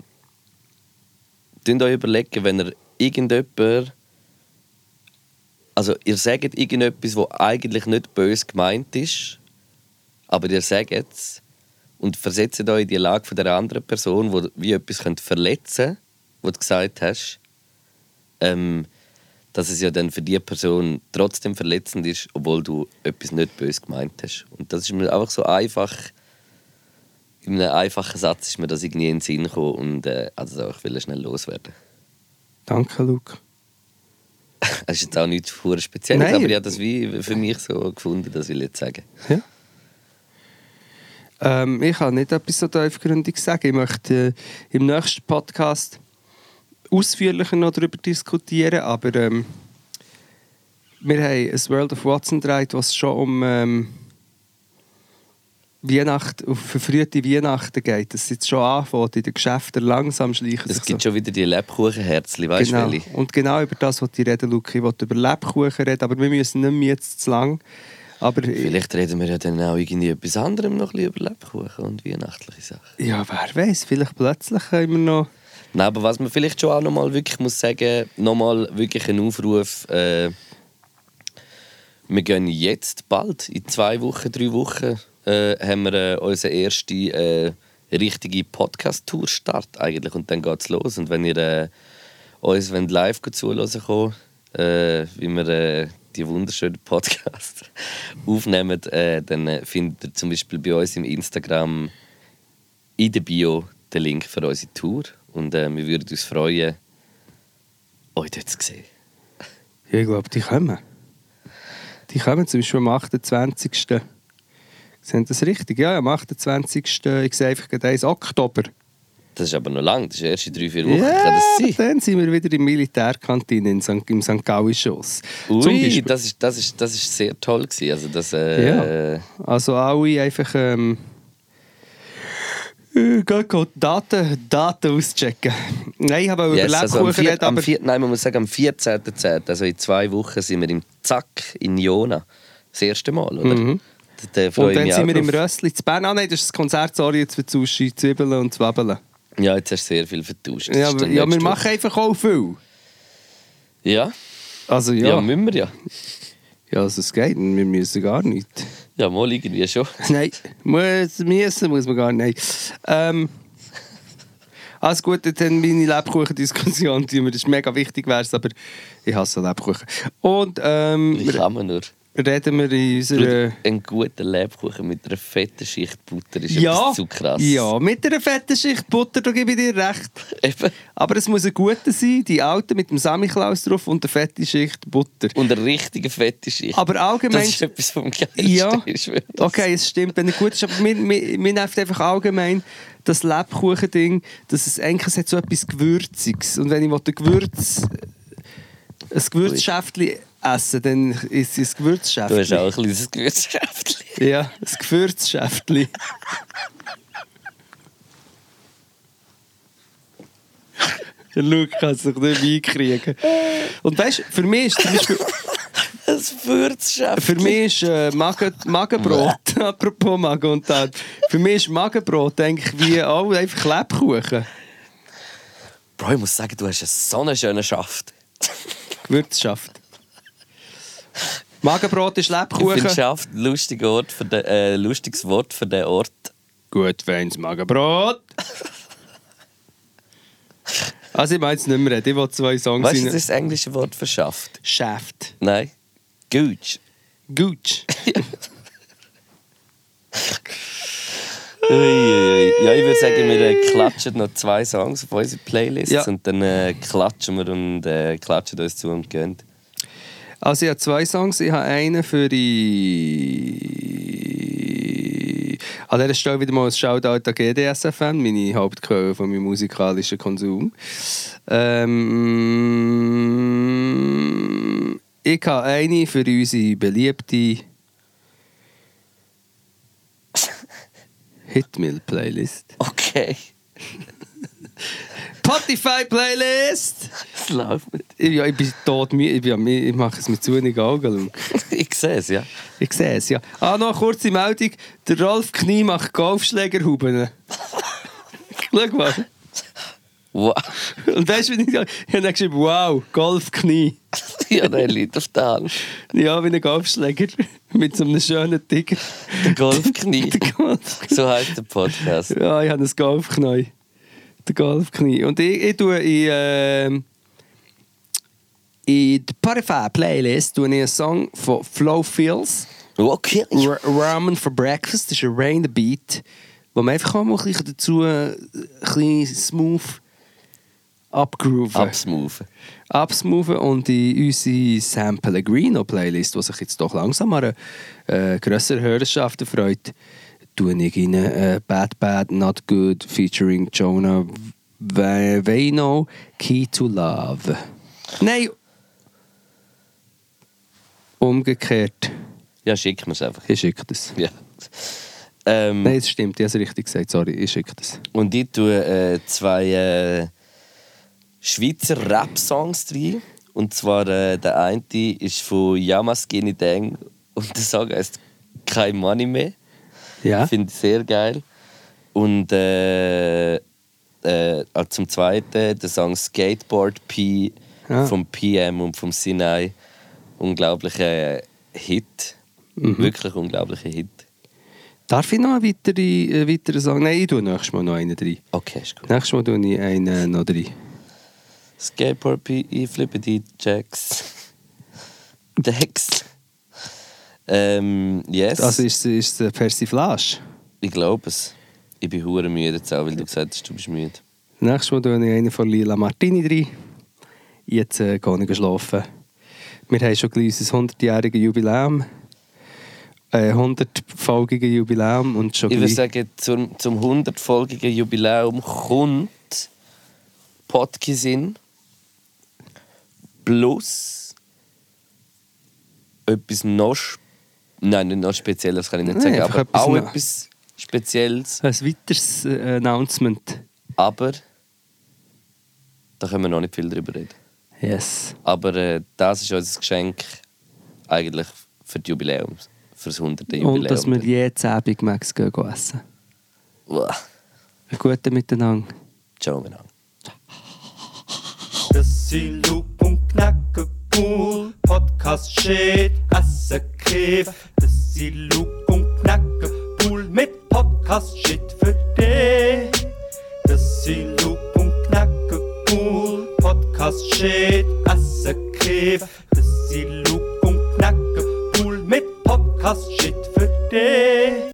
euch überlegen, wenn ihr irgendjemand also ihr sagt irgendetwas, was eigentlich nicht böse gemeint ist, aber ihr sagt es und versetzt euch in die Lage von der anderen Person, wo wie etwas verletzen, was du gesagt hast, ähm, dass es ja dann für die Person trotzdem verletzend ist, obwohl du etwas nicht böse gemeint hast. Und das ist mir einfach so einfach. In einem einfachen Satz ist mir das irgendwie in den Sinn gekommen und äh, also ich will schnell loswerden. Danke, Luke. Es ist jetzt auch nichts Spezielles, Nein. aber ich habe das wie für mich so gefunden, das will ich jetzt sagen. Ja. Ähm, ich kann nicht etwas so tiefgründig sagen. Ich möchte äh, im nächsten Podcast ausführlicher noch darüber diskutieren, aber ähm, wir haben ein World of Watson gedreht, was schon um ähm, Weihnacht, auf verfrühte Weihnachten geht. Das jetzt schon anfängt, in den Geschäften langsam schleichen Es gibt so. schon wieder die Lebkuchenherzli, weißt du, genau. welche? Und genau über das wollte ich reden, Luke. Ich wollte über Lebkuchen reden, aber wir müssen nicht mehr jetzt zu lang. Aber Vielleicht reden wir ja dann auch irgendwie etwas anderem noch ein bisschen über Lebkuchen und weihnachtliche Sachen. ja, wer weiß, vielleicht plötzlich wir noch... Nein, aber was man vielleicht schon auch noch mal wirklich muss sagen, nochmal wirklich ein Aufruf. Äh, wir gehen jetzt bald, in zwei Wochen, drei Wochen, äh, haben wir äh, unseren ersten äh, richtige Podcast-Tour-Start eigentlich und dann geht es los. Und wenn ihr äh, uns wollt live zuhören kommt, äh, wie wir äh, die wunderschönen Podcasts aufnehmen, äh, dann äh, findet ihr zum Beispiel bei uns im Instagram in der Bio den Link für unsere Tour. Und äh, wir würden uns freuen, euch dort zu sehen. Ja, ich glaube, die kommen. Die kommen zum Beispiel am 28. Sind das richtig? Ja, am 28. Ich sehe einfach gerade 1 Oktober. Das ist aber noch lang, das ist erst in drei, vier Wochen. Kann das sein? dann sind wir wieder in der Militärkantine in St. im St. Galli-Schoss. Zum Ui, das ist, das, ist, das ist sehr toll gewesen. Also das, äh, Ja. Also alle einfach ähm, gehen Daten, Daten auschecken. Nein, ich habe Yes, also Lebkuchen vier, reden, am aber... vier, nein, man muss sagen, am 14.10., also in zwei Wochen, sind wir im Zack in Jona. Das erste Mal, oder? Mhm. Da, da Und dann sind wir im. Rössli zu Bern. Ah nein, das ist das Konzert, sorry, jetzt für Sushi, Zwiebeln und Zwiebeln. Ja, jetzt hast du sehr viel vertauscht. Das Ja, aber, ja wir machen einfach auch viel. Ja, Also ja. ja, müssen wir ja. ja also es geht, wir müssen gar nicht. Ja, mal irgendwie schon. Nein, muss, müssen muss man gar nicht. Ähm, alles gut, dann meine Lebkuchen-Diskussion, die mir das ist mega wichtig wäre, aber ich hasse Lebkuchen. Und ähm, Wie kann man nur? Reden wir in unserer... Ein guter Lebkuchen mit einer fetten Schicht Butter ist Ja, etwas zu krass. ja, mit einer fetten Schicht Butter, da gebe ich dir recht. Eben. Aber es muss ein guter sein, die alte mit dem Samichlaus drauf und eine fette Schicht Butter. Und eine richtige fette Schicht. Aber allgemein... das ist etwas vom Geilsten. Ja, schwöre. okay, es stimmt, wenn er gut ist. Aber mir, mir, mir nervt einfach allgemein das Lebkuchen-Ding, dass es eigentlich es hat so etwas Gewürziges. Und wenn ich will, ein Gewürz... ein Gewürzschäftchen essen, dann ist es ein Du Gewürzschäftchen. hast auch ein kleines Gewürzschäftchen. Ja, ein Gewürzschäftchen. Der Luke kann sich nicht einkriegen. Und weißt du, für mich ist zum Beispiel... Das Würzschäft. Für mich ist äh, Magen, Magenbrot, apropos Magen und Tat, für mich ist Magenbrot eigentlich wie auch einfach Lebkuchen. Bro, ich muss sagen, du hast einen so einen schönen Schaft. Gewürzschaft. Magenbrot ist Ich finde Lebkuchen. Schaft ein lustiger Ort für den, äh, lustiges Wort für den Ort. Gut, wenn's Magenbrot. Also ich meine jetzt nicht mehr ich will zwei Songs Weißt du, das ist das englische Wort für Schaft? Shaft. Nein. Gooch. Gooch. Uiuiui. Ja, ich würde sagen, wir äh, klatschen noch zwei Songs auf unsere Playlist Ja. und dann äh, klatschen wir und äh, klatschen uns zu und gehen. Also ich habe zwei Songs. Ich habe einen für die... An dieser Stelle wieder mal ein Shoutout an GDSFM, meine Hauptquelle von meinem musikalischen Konsum. Ähm, ich habe eine für unsere beliebte Hitmill-Playlist. Okay. Spotify-Playlist! Es läuft. Ich, ja, ich bin tot. Ich, bin, ich mache es mit zu wenig Augen. Ich sehe es, ja. Ich sehe es, ja. Ah, noch eine kurze Meldung. Der Rolf Knie macht Golfschlägerhuben. Schau mal. Wow. Und weißt du, wie ich, ich habe dann geschrieben, wow, Golfknie. ja, der liegt auf der Hand. Ja, wie ein Golfschläger. Mit so einem schönen Tiger. Der Golfknie. Golfknie. so heißt der Podcast. Ja, ich habe ein Golfknie. Der Golfknie. Und ich, ich tue in, ähm, in der Spotify-Playlist tue ich einen Song von Flow Feels. Okay. R Ramen for Breakfast das ist ein Rain the Beat, wo man einfach auch mal ein bisschen dazu äh, ein bisschen smooth abgrooven. Absmoothen. absmoothen und in unsere Sam Pellegrino Playlist, die sich jetzt doch langsam an eine äh, grössere Hörerschaft erfreut, tue ich in äh, Bad Bad Not Good featuring Jonah Vano Key to Love. Nein! Umgekehrt. Ja, schick mir es einfach. Ich schicke das. Ja. Ähm, Nein, es stimmt, ich habe es richtig gesagt. Sorry, ich schicke das. Und ich tue äh, zwei äh, Schweizer Rap-Songs rein. Und zwar äh, der eine ist von Yama Skinny Dang und der Song heißt Kein Money mehr. Ja? Finde ich sehr geil. Und äh, äh, zum zweiten der Song Skateboard P Ja. vom PM und vom Sinai. Unglaublicher Hit. Mhm. Wirklich unglaublicher Hit. Darf ich noch einen weiteren, äh, weiteren Song? Nein, ich tue nächstes Mal noch einen rein. Okay, ist gut. Nächstes Mal tue ich einen noch rein. Skateboard P, ich flippe die Jacks. Decks. Ähm, yes. Also ist es es Persiflage. ich glaube es. Ich bin hure müde jetzt auch, weil du gesagt hast, du bist müde. Nächstes Mal tue ich einen von Lila Martini rein. Jetzt äh, gehe ich schlafen. Wir haben schon gleich unser 100-jähriges Jubiläum. Äh, 100-folgiges Jubiläum und schon Ich würde sagen, zum, zum 100-folgigen Jubiläum kommt Podkisin plus etwas noch. Nein, nicht noch Spezielles kann ich nicht Nein, sagen, einfach aber etwas auch noch- etwas Spezielles. Ein weiteres äh, Announcement. Aber da können wir noch nicht viel drüber reden. Yes. Aber äh, das ist unser Geschenk eigentlich für das Jubiläum. Für das 100. Jubiläum. Und dass wir jeden Abend Max gehen gehen essen. Uah, Einen guten Miteinander. Ciao miteinander. Das sind Loop und Knacke cool. Podcast shit, Asse Kiff. Easy Luke und Knacke Pool mit Podcast Shit für dich. Easy Luke und Knacke Pool Podcast Shit asse Kiff. Easy Luke und Knacke Pool mit Podcast Shit für dich.